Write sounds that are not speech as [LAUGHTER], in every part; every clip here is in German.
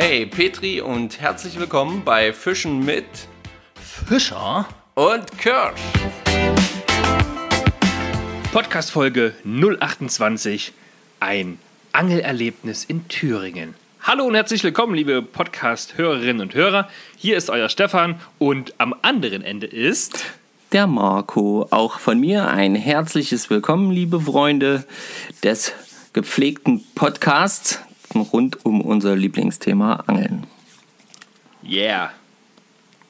Hey Petri und herzlich willkommen bei Fischen mit Fischer und Kirsch. Podcast Folge 028 Ein Angelerlebnis in Thüringen. Hallo und herzlich willkommen, liebe Podcast-Hörerinnen und Hörer. Hier ist euer Stefan und am anderen Ende ist der Marco. Auch von mir ein herzliches Willkommen, liebe Freunde des gepflegten Podcasts rund um unser Lieblingsthema Angeln. Yeah.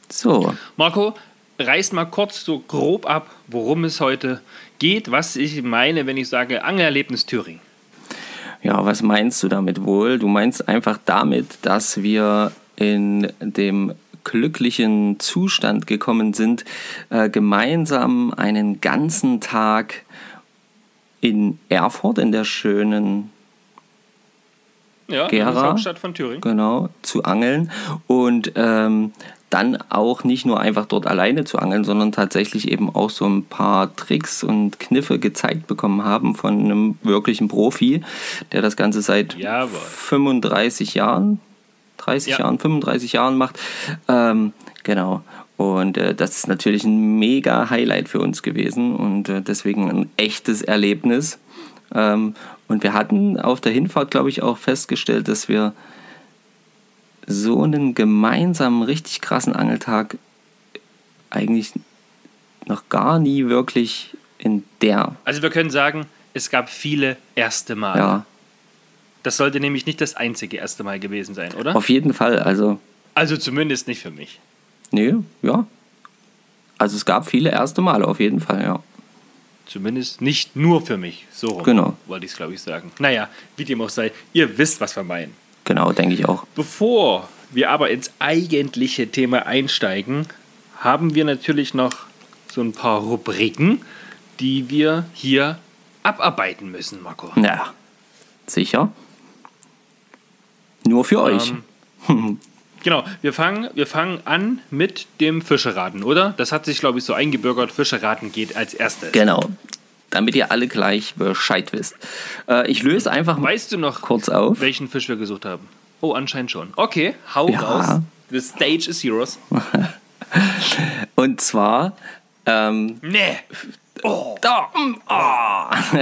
So. Marco, reiß mal kurz so grob ab, worum es heute geht, was ich meine, wenn ich sage Angelerlebnis Thüringen. Ja, was meinst du damit wohl? Du meinst einfach damit, dass wir in dem glücklichen Zustand gekommen sind, äh, gemeinsam einen ganzen Tag in Erfurt, in der schönen ja, Gera, Hauptstadt von Thüringen. Genau, zu angeln. Und ähm, dann auch nicht nur einfach dort alleine zu angeln, sondern tatsächlich eben auch so ein paar Tricks und Kniffe gezeigt bekommen haben von einem wirklichen Profi, der das Ganze seit Jawohl. 35 Jahren, 30 ja. Jahren, 35 Jahren macht. Ähm, genau. Und äh, das ist natürlich ein mega Highlight für uns gewesen und äh, deswegen ein echtes Erlebnis. Ähm, und wir hatten auf der Hinfahrt, glaube ich, auch festgestellt, dass wir so einen gemeinsamen, richtig krassen Angeltag eigentlich noch gar nie wirklich in der. Also wir können sagen, es gab viele erste Male. Ja. Das sollte nämlich nicht das einzige erste Mal gewesen sein, oder? Auf jeden Fall, also. Also zumindest nicht für mich. Nee, ja. Also es gab viele erste Male, auf jeden Fall, ja. Zumindest nicht nur für mich. So rum genau. wollte ich es, glaube ich, sagen. Naja, wie dem auch sei, ihr wisst, was wir meinen. Genau, denke ich auch. Bevor wir aber ins eigentliche Thema einsteigen, haben wir natürlich noch so ein paar Rubriken, die wir hier abarbeiten müssen, Marco. Ja, sicher. Nur für euch. [LAUGHS] Genau, wir fangen, wir fangen an mit dem Fischeraten, oder? Das hat sich, glaube ich, so eingebürgert. Fischeraten geht als erstes. Genau. Damit ihr alle gleich Bescheid wisst. Äh, ich löse einfach weißt du noch, kurz auf. welchen Fisch wir gesucht haben. Oh, anscheinend schon. Okay, hau ja. raus. The stage is yours. [LAUGHS] Und zwar. Ähm, nee. Oh. Da, oh.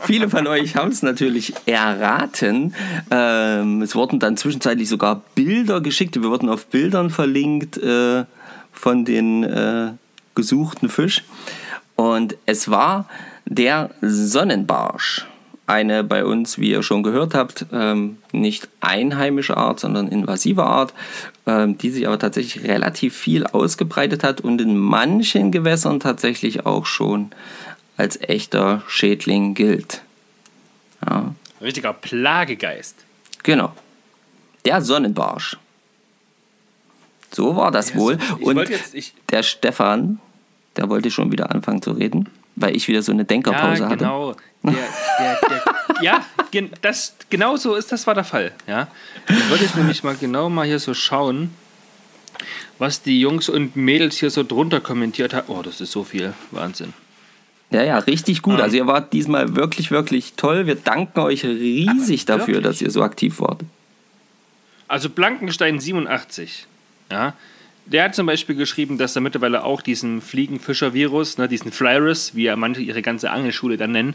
[LAUGHS] Viele von euch haben es natürlich erraten. Ähm, es wurden dann zwischenzeitlich sogar Bilder geschickt. Wir wurden auf Bildern verlinkt äh, von den äh, gesuchten Fisch. Und es war der Sonnenbarsch. Eine bei uns, wie ihr schon gehört habt, ähm, nicht einheimische Art, sondern invasive Art, die sich aber tatsächlich relativ viel ausgebreitet hat und in manchen Gewässern tatsächlich auch schon als echter Schädling gilt. Ja. Richtiger Plagegeist. Genau. Der Sonnenbarsch. So war das ja, wohl. und jetzt, der Stefan, der wollte schon wieder anfangen zu reden, weil ich wieder so eine Denkerpause ja, genau. hatte. Der, der, der, ja, das, genau so ist das war der Fall. Ja. Ich wollte jetzt nämlich mal genau mal hier so schauen, was die Jungs und Mädels hier so drunter kommentiert haben. Oh, das ist so viel. Wahnsinn. Ja, ja, richtig gut. Also ihr wart diesmal wirklich, wirklich toll. Wir danken euch riesig Aber dafür, dass ihr so aktiv wart. Also Blankenstein 87, ja, der hat zum Beispiel geschrieben, dass er mittlerweile auch diesen Fliegenfischer-Virus, ne, diesen Flyrus, wie ja manche ihre ganze Angelschule dann nennen,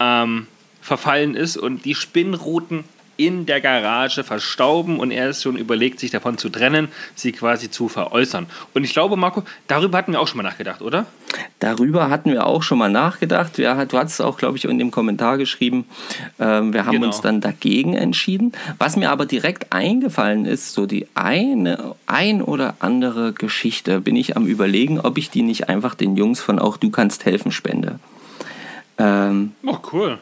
ähm, verfallen ist. Und die Spinnruten in der Garage verstauben und er ist schon überlegt, sich davon zu trennen, sie quasi zu veräußern. Und ich glaube, Marco, darüber hatten wir auch schon mal nachgedacht, oder? Darüber hatten wir auch schon mal nachgedacht. Ja, du hast es auch, glaube ich, in dem Kommentar geschrieben. Ähm, wir haben genau. uns dann dagegen entschieden. Was mir aber direkt eingefallen ist, so die eine, ein oder andere Geschichte, bin ich am Überlegen, ob ich die nicht einfach den Jungs von Auch Du kannst helfen spende. Ähm, oh, cool.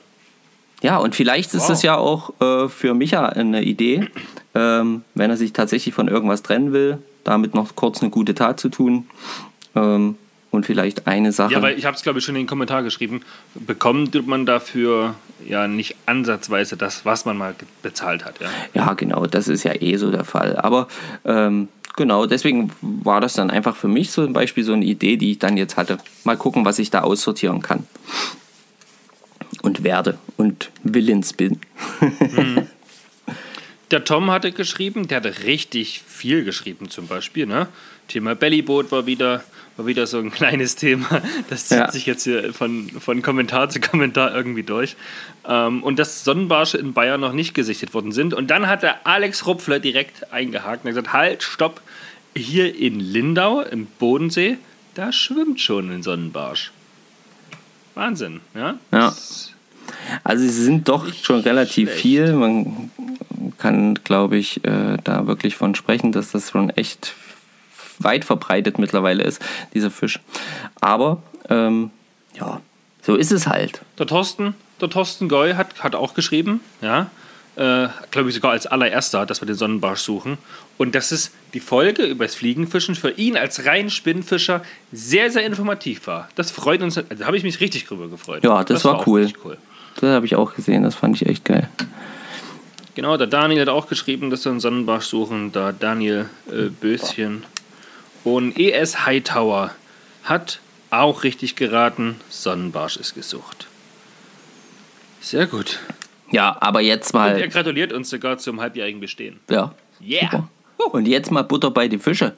Ja, und vielleicht wow. ist es ja auch äh, für Micha eine Idee, ähm, wenn er sich tatsächlich von irgendwas trennen will, damit noch kurz eine gute Tat zu tun. Ähm, und vielleicht eine Sache. Ja, weil ich habe es, glaube ich, schon in den Kommentar geschrieben. Bekommt man dafür ja nicht ansatzweise das, was man mal bezahlt hat. Ja, ja genau, das ist ja eh so der Fall. Aber ähm, genau, deswegen war das dann einfach für mich so ein Beispiel, so eine Idee, die ich dann jetzt hatte. Mal gucken, was ich da aussortieren kann und werde und willens bin. mhm. [LAUGHS] Der Tom hatte geschrieben, der hatte richtig viel geschrieben zum Beispiel. Ne? Thema Bellyboot war wieder, war wieder so ein kleines Thema. Das zieht Ja. sich jetzt hier von, von Kommentar zu Kommentar irgendwie durch. Ähm, und dass Sonnenbarsche in Bayern noch nicht gesichtet worden sind. Und dann hat der Alex Rupfler direkt eingehakt und gesagt, halt, stopp, hier in Lindau im Bodensee, da schwimmt schon ein Sonnenbarsch. Wahnsinn, ja? Ja. Also sie sind doch schon relativ schlecht. viel. Man kann, glaube ich, äh, da wirklich von sprechen, dass das schon echt weit verbreitet mittlerweile ist, dieser Fisch. Aber ähm, ja, so ist es halt. Der Thorsten, der Thorsten Goy hat, hat auch geschrieben, ja, äh, glaube ich sogar als allererster, dass wir den Sonnenbarsch suchen. Und das ist die Folge über das Fliegenfischen für ihn als rein Spinnfischer sehr, sehr informativ war. Das freut uns, also da habe ich mich richtig drüber gefreut. Ja, das war auch cool. cool. Das habe ich auch gesehen, das fand ich echt geil. Genau, der Daniel hat auch geschrieben, dass wir einen Sonnenbarsch suchen. Da Daniel äh, Böschen. Und ES Hightower hat auch richtig geraten, Sonnenbarsch ist gesucht. Sehr gut. Ja, aber jetzt Und er mal. gratuliert uns sogar zum halbjährigen Bestehen. Ja. Yeah. Super. Und jetzt mal Butter bei die Fische.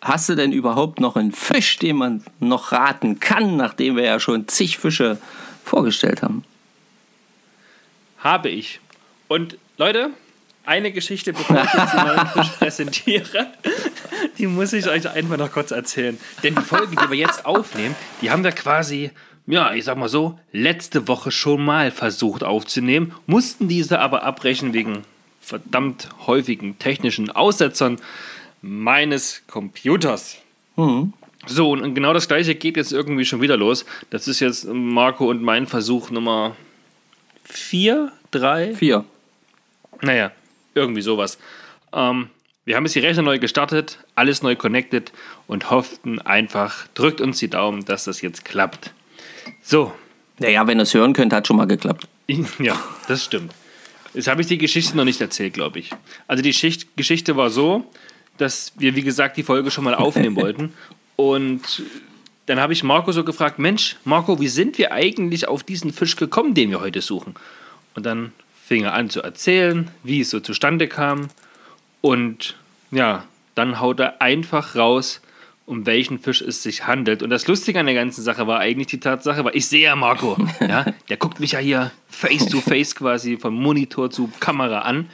Hast du denn überhaupt noch einen Fisch, den man noch raten kann, nachdem wir ja schon zig Fische vorgestellt haben? Habe ich. Und Leute, eine Geschichte, bevor ich jetzt [LAUGHS] Fisch präsentiere, die muss ich euch einfach noch kurz erzählen. Denn die Folge, die wir jetzt aufnehmen, die haben wir quasi, ja, ich sag mal so, letzte Woche schon mal versucht aufzunehmen, mussten diese aber abbrechen wegen verdammt häufigen technischen Aussetzern meines Computers. So, und genau das gleiche geht jetzt irgendwie schon wieder los. Das ist jetzt Marco und mein Versuch Nummer vier, drei, Vier. naja, irgendwie sowas. Ähm, wir haben jetzt die Rechner neu gestartet, alles neu connected und hofften einfach, drückt uns die Daumen, dass das jetzt klappt. So, Naja, wenn ihr es hören könnt, hat schon mal geklappt. [LAUGHS] ja, das stimmt. Jetzt habe ich die Geschichte noch nicht erzählt, glaube ich. Also die Schicht Geschichte war so, dass wir, wie gesagt, die Folge schon mal aufnehmen [LAUGHS] wollten. Und dann habe ich Marco so gefragt, Mensch, Marco, wie sind wir eigentlich auf diesen Fisch gekommen, den wir heute suchen? Und dann fing er an zu erzählen, wie es so zustande kam. Und ja, dann haut er einfach raus, um welchen Fisch es sich handelt. Und das Lustige an der ganzen Sache war eigentlich die Tatsache, weil ich sehe ja Marco, [LAUGHS] ja, der guckt mich ja hier face to face quasi vom Monitor zu Kamera an.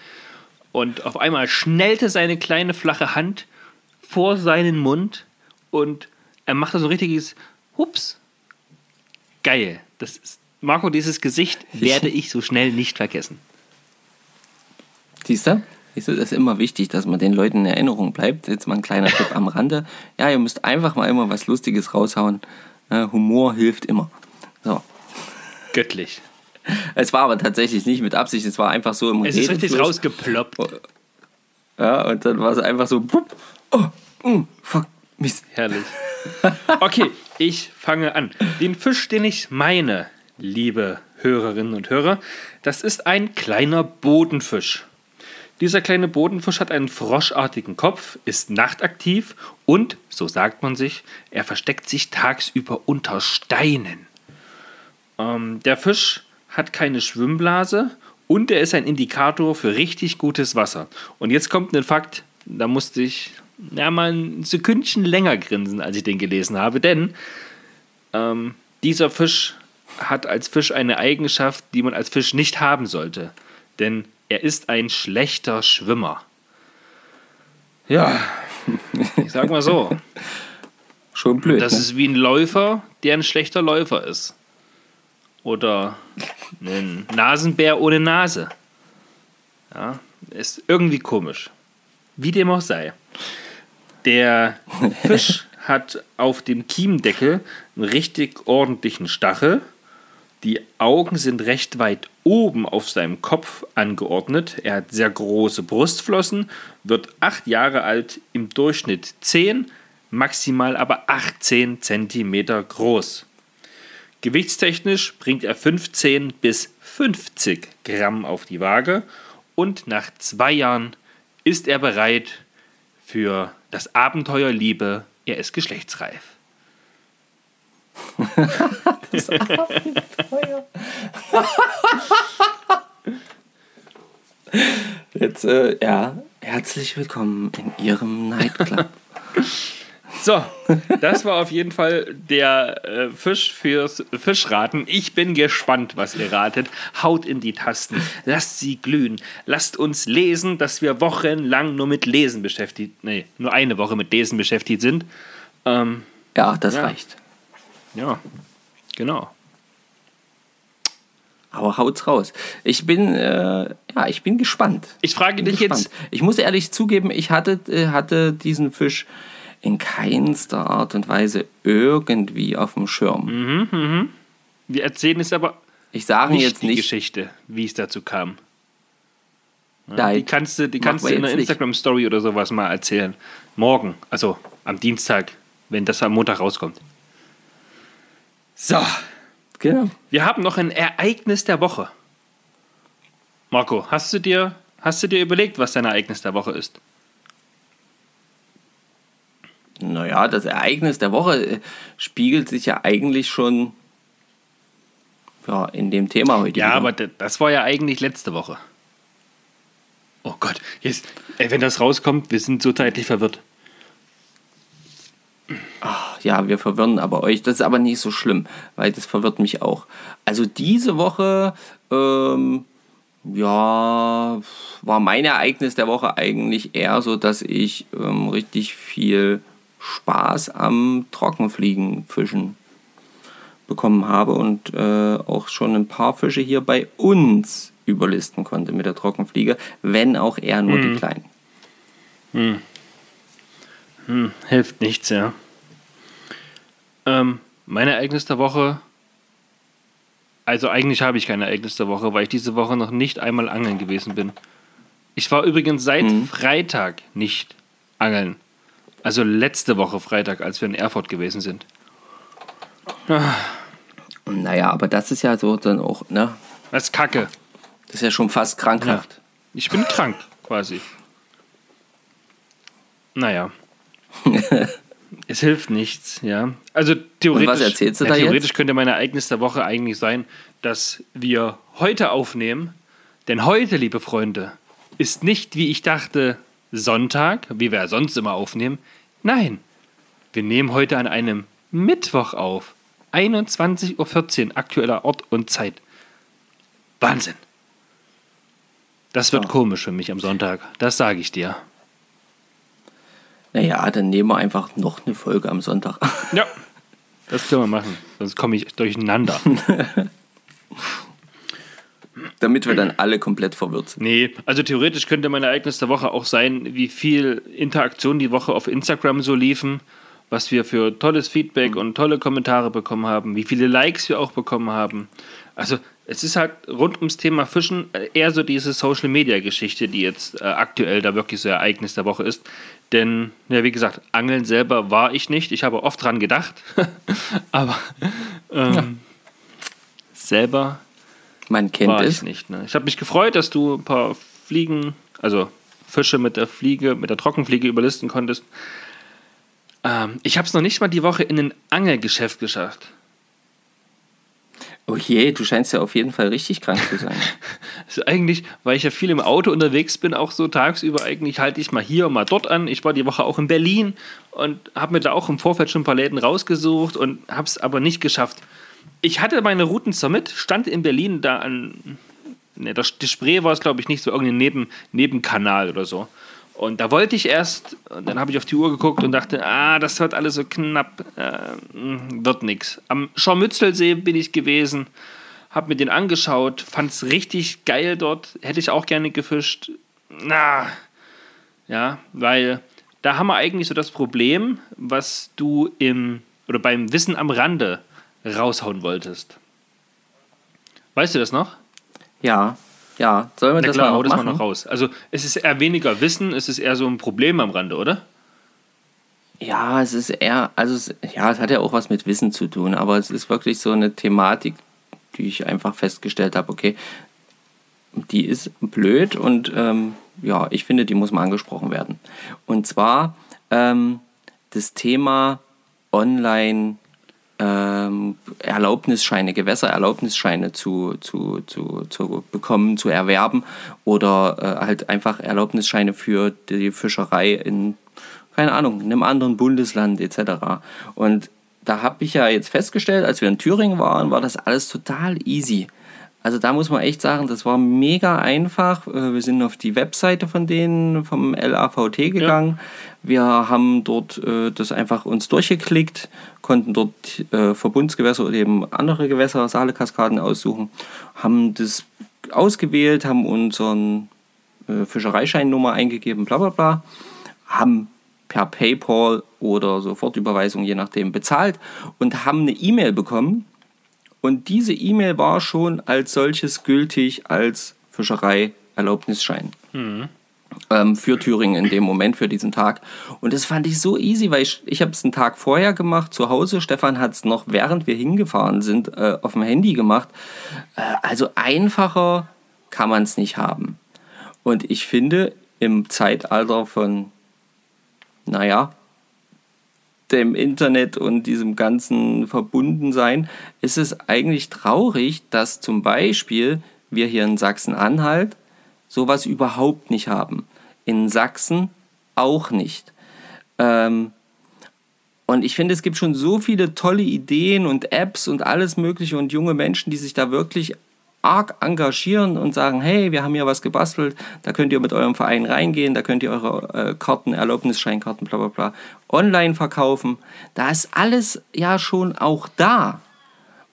Und auf einmal schnellte seine kleine flache Hand vor seinen Mund und er machte so ein richtiges Hups. Geil. Das ist, Marco, dieses Gesicht werde ich so schnell nicht vergessen. Siehst du? Das ist immer wichtig, dass man den Leuten in Erinnerung bleibt. Jetzt mal ein kleiner Tipp am Rande. Ja, ihr müsst einfach mal immer was Lustiges raushauen. Humor hilft immer. So. Göttlich. Es war aber tatsächlich nicht mit Absicht, es war einfach so im Es ist richtig rausgeploppt. Ja, und dann war es einfach so, oh, mm, fuck, [LAUGHS] Mist. Herrlich. Okay, ich fange an. Den Fisch, den ich meine, liebe Hörerinnen und Hörer, das ist ein kleiner Bodenfisch. Dieser kleine Bodenfisch hat einen froschartigen Kopf, ist nachtaktiv und, so sagt man sich, er versteckt sich tagsüber unter Steinen. Ähm, der Fisch hat keine Schwimmblase und er ist ein Indikator für richtig gutes Wasser. Und jetzt kommt ein Fakt, da musste ich ja, mal ein Sekündchen länger grinsen, als ich den gelesen habe, denn ähm, dieser Fisch hat als Fisch eine Eigenschaft, die man als Fisch nicht haben sollte. Denn er ist ein schlechter Schwimmer. Ja, [LAUGHS] ich sag mal so. Schon blöd. Das ne? ist wie ein Läufer, der ein schlechter Läufer ist. Oder ein Nasenbär ohne Nase. Ja, ist irgendwie komisch. Wie dem auch sei. Der Fisch hat auf dem Kiemdeckel einen richtig ordentlichen Stachel. Die Augen sind recht weit oben auf seinem Kopf angeordnet. Er hat sehr große Brustflossen, wird acht Jahre alt, im Durchschnitt 10, maximal aber 18 Zentimeter groß. Gewichtstechnisch bringt er 15 bis 50 Gramm auf die Waage und nach zwei Jahren ist er bereit für das Abenteuer Liebe. Er ist geschlechtsreif. Jetzt, äh, ja, herzlich willkommen in Ihrem Nightclub. [LAUGHS] So, das war auf jeden Fall der äh, Fisch fürs Fischraten. Ich bin gespannt, was ihr ratet. Haut in die Tasten, lasst sie glühen, lasst uns lesen, dass wir wochenlang nur mit Lesen beschäftigt, nee, nur eine Woche mit Lesen beschäftigt sind. Ähm, Ja, das Ja. reicht. ja, genau. Aber haut's raus. Ich bin, äh, ja, ich bin gespannt. Ich frage Bin dich gespannt. jetzt, Ich muss ehrlich zugeben, ich hatte, äh, hatte diesen Fisch in keinster Art und Weise irgendwie auf dem Schirm. wir erzählen es aber Ich sage nicht jetzt die nicht, Geschichte, wie es dazu kam. nein, Die kannst du, die kannst du in einer. Instagram-Story oder sowas mal erzählen. Morgen, also am Dienstag, wenn das am Montag rauskommt. So, Genau. wir haben noch ein Ereignis der Woche. Marco, hast du dir, hast du dir überlegt, was dein Ereignis der Woche ist? Naja, das Ereignis der Woche äh, spiegelt sich ja eigentlich schon ja, in dem Thema heute. Ja, wieder. aber das war ja eigentlich letzte Woche. Oh Gott, jetzt, ey, wenn das rauskommt, wir sind so zeitlich verwirrt. Ja, wir verwirren aber euch. Das ist aber nicht so schlimm, weil das verwirrt mich auch. Also diese Woche, ähm, ja, war mein Ereignis der Woche eigentlich eher so, dass ich ähm, richtig viel Spaß am Trockenfliegen fischen bekommen habe und äh, auch schon ein paar Fische hier bei uns überlisten konnte mit der Trockenfliege, wenn auch eher nur die kleinen. Hilft nichts, ja. Ähm, mein Ereignis der Woche. Also eigentlich habe ich kein Ereignis der Woche, weil ich diese Woche noch nicht einmal angeln gewesen bin. Ich war übrigens seit Freitag nicht angeln. Also letzte Woche Freitag, als wir in Erfurt gewesen sind. Naja, aber das ist ja so dann auch, ne? Das ist Kacke. Das ist ja schon fast krankhaft. Ich bin krank, quasi. Naja. [LAUGHS] es hilft nichts, ja. Also theoretisch, ja, theoretisch könnte mein Ereignis der Woche eigentlich sein, dass wir heute aufnehmen. Denn heute, liebe Freunde, ist nicht, wie ich dachte, Sonntag, wie wir ja sonst immer aufnehmen. Nein, wir nehmen heute an einem Mittwoch auf. 21.14 Uhr, aktueller Ort und Zeit. Wahnsinn. Das wird Ja. komisch für mich am Sonntag. Das sage ich dir. Naja, dann nehmen wir einfach noch eine Folge am Sonntag. Ja. Das können wir machen. Sonst komme ich durcheinander. [LAUGHS] Damit wir dann alle komplett verwirrt sind. Nee, also theoretisch könnte mein Ereignis der Woche auch sein, wie viel Interaktion die Woche auf Instagram so liefen, was wir für tolles Feedback und tolle Kommentare bekommen haben, wie viele Likes wir auch bekommen haben. Also es ist halt rund ums Thema Fischen äh, eher so diese Social-Media-Geschichte, die jetzt äh, aktuell da wirklich so Ereignis der Woche ist. Denn, ja, wie gesagt, Angeln selber war ich nicht. Ich habe oft dran gedacht, [LAUGHS] aber ähm, selber Man kennt war es. ich nicht. Ne? Ich habe mich gefreut, dass du ein paar Fliegen, also Fische mit der Fliege, mit der Trockenfliege überlisten konntest. Ähm, ich habe es noch nicht mal die Woche in ein Angelgeschäft geschafft. Oh je, du scheinst ja auf jeden Fall richtig krank zu sein. [LAUGHS] Also eigentlich, weil ich ja viel im Auto unterwegs bin, auch so tagsüber, eigentlich halte ich mal hier und mal dort an. Ich war die Woche auch in Berlin und habe mir da auch im Vorfeld schon ein paar Läden rausgesucht und habe es aber nicht geschafft. Ich hatte meine Routen zur mit, stand in Berlin da an. Ne, das, Spree war es, glaube ich, nicht so irgendein Neben, Nebenkanal oder so. Und da wollte ich erst, und dann habe ich auf die Uhr geguckt und dachte, ah, das wird alles so knapp, äh, wird nix. Am Scharmützelsee bin ich gewesen, habe mir den angeschaut, fand es richtig geil dort, hätte ich auch gerne gefischt. Na, ja, weil da haben wir eigentlich so das Problem, was du im, oder beim Wissen am Rande raushauen wolltest. Weißt du das noch? Ja, ja. Sollen wir Na das klar, mal hau noch das mal machen? noch raus. Also es ist eher weniger Wissen, es ist eher so ein Problem am Rande, oder? Ja, es ist eher, also es, ja, es hat ja auch was mit Wissen zu tun, aber es ist wirklich so eine Thematik, die ich einfach festgestellt habe, okay, die ist blöd und ähm, ja, ich finde, die muss mal angesprochen werden. Und zwar ähm, das Thema ähm, Erlaubnisscheine, Gewässererlaubnisscheine zu, zu, zu, zu bekommen, zu erwerben oder äh, halt einfach Erlaubnisscheine für die Fischerei in, keine Ahnung, in einem anderen Bundesland etc. Und da habe ich ja jetzt festgestellt, als wir in Thüringen waren, war das alles total easy. Also da muss man echt sagen, das war mega einfach. Äh, wir sind auf die Webseite von denen, vom LAVT gegangen. Ja. Wir haben dort äh, das einfach uns durchgeklickt, konnten dort äh, Verbundsgewässer oder eben andere Gewässer, Saalekaskaden aussuchen, haben das ausgewählt, haben unseren Fischereischeinnummer eingegeben, bla bla bla, haben per PayPal oder Sofortüberweisung, je nachdem, bezahlt und haben eine E-Mail bekommen. Und diese E-Mail war schon als solches gültig als Fischereierlaubnisschein. Mhm. Ähm, für Thüringen in dem Moment, für diesen Tag. Und das fand ich so easy, weil ich, ich habe es einen Tag vorher gemacht, zu Hause. Stefan hat es noch, während wir hingefahren sind, äh, auf dem Handy gemacht. Äh, also einfacher kann man es nicht haben. Und ich finde, im Zeitalter von naja, dem Internet und diesem ganzen Verbundensein, ist es eigentlich traurig, dass zum Beispiel wir hier in Sachsen-Anhalt sowas überhaupt nicht haben. In Sachsen auch nicht. Ähm, und ich finde, es gibt schon so viele tolle Ideen und Apps und alles Mögliche und junge Menschen, die sich da wirklich arg engagieren und sagen, hey, wir haben hier was gebastelt, da könnt ihr mit eurem Verein reingehen, da könnt ihr eure äh, Karten, Erlaubnisscheinkarten, bla bla bla, online verkaufen. Da ist alles ja schon auch da.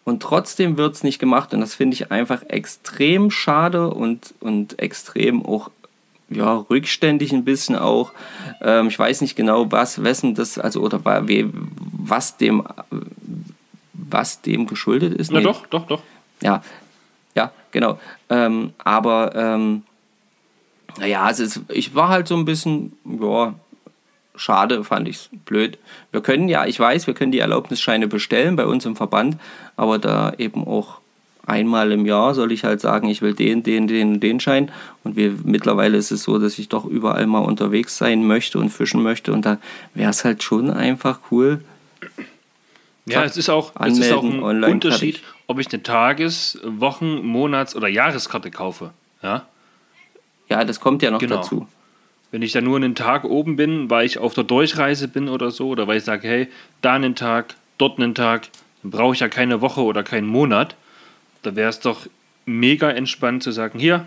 Und trotzdem wird es nicht gemacht und das finde ich einfach extrem schade und, und extrem auch ja, rückständig ein bisschen auch. Ähm, ich weiß nicht genau, was, wessen das, also oder was dem, was dem geschuldet ist. Na nee. doch, doch, doch. Ja, ja, genau. Ähm, aber ähm, naja, es ist, ich war halt so ein bisschen, ja, schade, fand ich es blöd. Wir können ja, ich weiß, wir können die Erlaubnisscheine bestellen bei uns im Verband, aber da eben auch einmal im Jahr soll ich halt sagen, ich will den, den, den, den Schein. Und wir, mittlerweile ist es so, dass ich doch überall mal unterwegs sein möchte und fischen möchte. Und da wäre es halt schon einfach cool. Ja, es ist auch, es ist auch ein Unterschied, fertig ob ich eine Tages-, Wochen-, Monats- oder Jahreskarte kaufe. Ja, ja das kommt ja noch genau. dazu. Wenn ich da nur einen Tag oben bin, weil ich auf der Durchreise bin oder so, oder weil ich sage, hey, da einen Tag, dort einen Tag, dann brauche ich ja keine Woche oder keinen Monat. Da wäre es doch mega entspannt zu sagen, hier,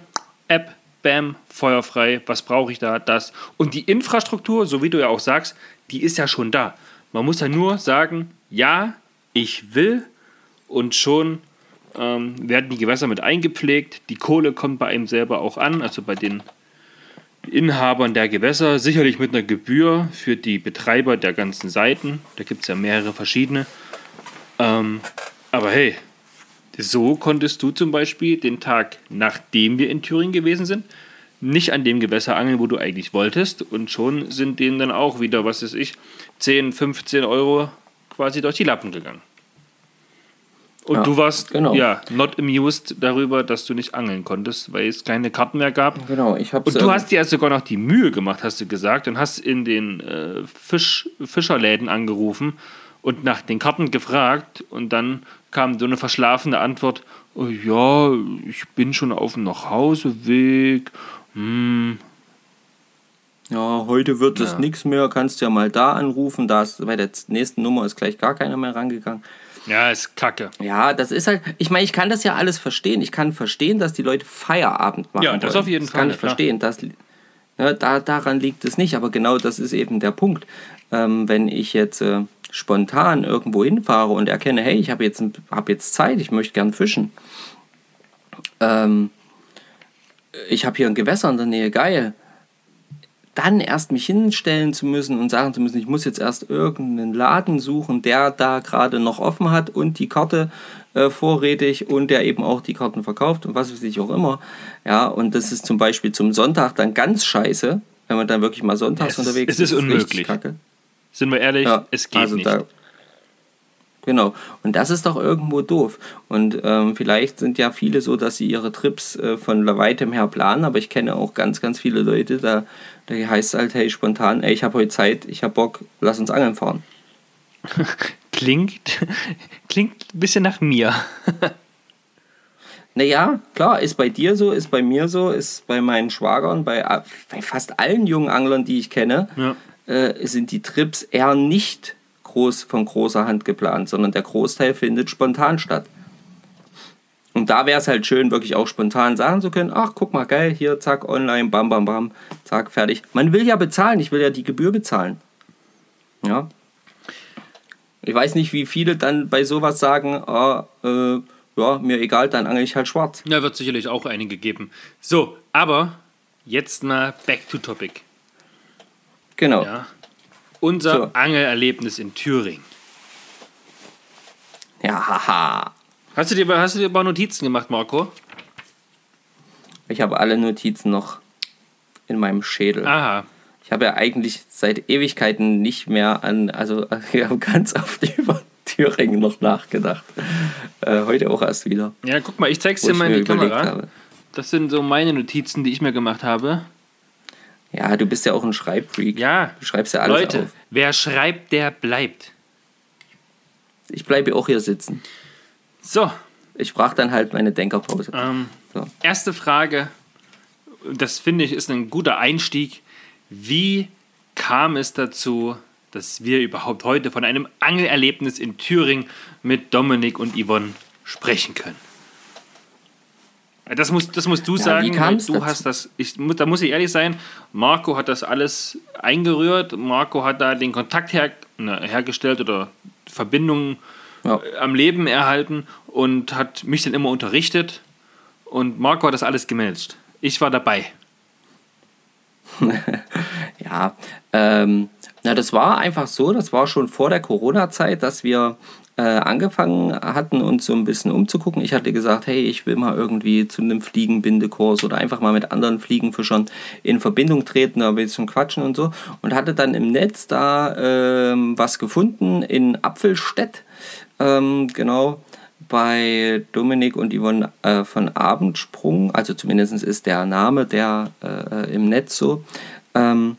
App, bam, feuerfrei, was brauche ich da, das. Und die Infrastruktur, so wie du ja auch sagst, die ist ja schon da. Man muss ja nur sagen, ja, ich will und schon ähm, werden die Gewässer mit eingepflegt. Die Kohle kommt bei einem selber auch an, also bei den Inhabern der Gewässer, sicherlich mit einer Gebühr für die Betreiber der ganzen Seiten. Da gibt es ja mehrere verschiedene. Ähm, aber hey, so konntest du zum Beispiel den Tag, nachdem wir in Thüringen gewesen sind, nicht an dem Gewässer angeln, wo du eigentlich wolltest. Und schon sind denen dann auch wieder, was weiß ich, 10, 15 Euro quasi durch die Lappen gegangen. Und ja, du warst genau. ja not amused darüber, dass du nicht angeln konntest, weil es keine Karten mehr gab. Genau, ich hab's, Und du ähm, hast dir sogar noch die Mühe gemacht, hast du gesagt, und hast in den äh, Fisch, Fischerläden angerufen und nach den Karten gefragt und dann kam so eine verschlafene Antwort, oh, ja, ich bin schon auf dem Nachhauseweg. Hm. Ja, heute wird es ja. nichts mehr, kannst ja mal da anrufen, da ist, bei der nächsten Nummer ist gleich gar keiner mehr rangegangen. Ja, ist kacke. Ja, das ist halt, ich meine, ich kann das ja alles verstehen. Ich kann verstehen, dass die Leute Feierabend machen. Ja, das wollen. auf jeden das Fall. Kann ich klar. verstehen. Das, ja, da, daran liegt es nicht, aber genau das ist eben der Punkt. Ähm, wenn ich jetzt äh, spontan irgendwo hinfahre und erkenne, hey, ich habe jetzt, hab jetzt Zeit, ich möchte gern fischen. Ähm, ich habe hier ein Gewässer in der Nähe, geil dann erst mich hinstellen zu müssen und sagen zu müssen, ich muss jetzt erst irgendeinen Laden suchen, der da gerade noch offen hat und die Karte äh, vorrätig und der eben auch die Karten verkauft und was weiß ich auch immer. Ja, und das ist zum Beispiel zum Sonntag dann ganz scheiße, wenn man dann wirklich mal sonntags es, unterwegs ist. Es ist unmöglich. Sind wir ehrlich, ja, es geht also nicht. Da, Genau. Und das ist doch irgendwo doof. Und ähm, vielleicht sind ja viele so, dass sie ihre Trips äh, von weitem her planen, aber ich kenne auch ganz, ganz viele Leute, da, da heißt es halt, hey, spontan, ey, ich habe heute Zeit, ich habe Bock, lass uns angeln fahren. [LAUGHS] klingt, [LAUGHS] klingt ein bisschen nach mir. [LAUGHS] Naja, klar, ist bei dir so, ist bei mir so, ist bei meinen Schwagern, bei, bei fast allen jungen Anglern, die ich kenne, Ja. äh, sind die Trips eher nicht groß von großer Hand geplant, sondern der Großteil findet spontan statt. Und da wäre es halt schön, wirklich auch spontan sagen zu können, ach, guck mal, geil, hier, zack, online, bam, bam, bam, zack, fertig. Man will ja bezahlen, ich will ja die Gebühr bezahlen. Ja. Ich weiß nicht, wie viele dann bei sowas sagen, ah, äh, ja, mir egal, dann angel ich halt schwarz. Ja, wird sicherlich auch einige geben. So, aber jetzt mal back to topic. Genau. Ja. Unser So. Angelerlebnis in Thüringen. Ja, haha. Hast du dir, hast du dir ein paar Notizen gemacht, Marco? Ich habe alle Notizen noch in meinem Schädel. Aha. Ich habe ja eigentlich seit Ewigkeiten nicht mehr an, also [LAUGHS] ich habe ganz oft [LAUGHS] über Thüringen noch nachgedacht. Äh, heute auch erst wieder. Ja, guck mal, ich zeig's dir mal in die Kamera. habe. Das sind so meine Notizen, die ich mir gemacht habe. Ja, du bist ja auch ein Schreibfreak. Ja. Du schreibst ja alles Leute, auf. wer schreibt, der bleibt. Ich bleibe auch hier sitzen. So, Ich brauche dann halt meine Denkerpause. ähm, So. erste Frage. Das finde ich ist ein guter Einstieg. Wie kam es dazu, dass wir überhaupt heute von einem Angelerlebnis in Thüringen mit Dominik und Yvonne sprechen können? Das musst, das musst du wie sagen, du dazu? hast das. Ich, da muss ich ehrlich sein, Marco hat das alles eingerührt. Marco hat da den Kontakt her, ne, hergestellt oder Verbindungen Ja. am Leben erhalten und hat mich dann immer unterrichtet. Und Marco hat das alles gemanagt. Ich war dabei. [LAUGHS] Ja, ähm, na, das war einfach so, das war schon vor der Corona-Zeit, dass wir äh, angefangen hatten, uns so ein bisschen umzugucken. Ich hatte gesagt, hey, ich will mal irgendwie zu einem Fliegenbindekurs oder einfach mal mit anderen Fliegenfischern in Verbindung treten, da ein bisschen quatschen und so. Und hatte dann im Netz da ähm, was gefunden in Apfelstedt, ähm, genau bei Dominik und Yvonne äh, von Abendsprung, also zumindest ist der Name der äh, im Netz so. Ähm,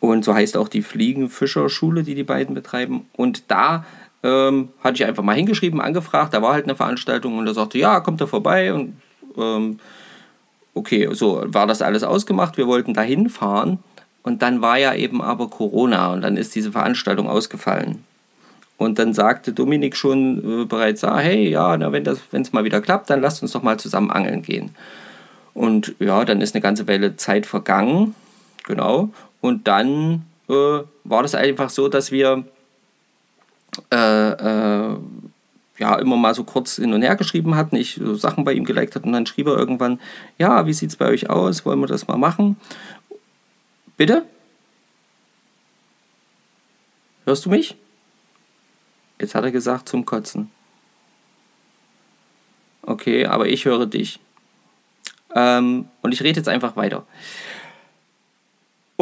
und so heißt auch die Fliegenfischerschule, die die beiden betreiben. Und da ähm, hatte ich einfach mal hingeschrieben, angefragt. Da war halt eine Veranstaltung und er sagte, ja, kommt da vorbei. Und ähm, okay, so war das alles ausgemacht. Wir wollten da hinfahren. Und dann war ja eben aber Corona und dann ist diese Veranstaltung ausgefallen. Und dann sagte Dominik schon äh, bereits, ah, hey, ja, na, wenn es mal wieder klappt, dann lasst uns doch mal zusammen angeln gehen. Und ja, dann ist eine ganze Weile Zeit vergangen, genau. Und dann äh, war das einfach so, dass wir äh, äh, ja immer mal so kurz hin und her geschrieben hatten, ich so Sachen bei ihm geliked hatte und dann schrieb er irgendwann, ja, wie sieht es bei euch aus, wollen wir das mal machen? Bitte? Hörst du mich? Jetzt hat er gesagt zum Kotzen. Okay, aber ich höre dich. Ähm, und ich rede jetzt einfach weiter.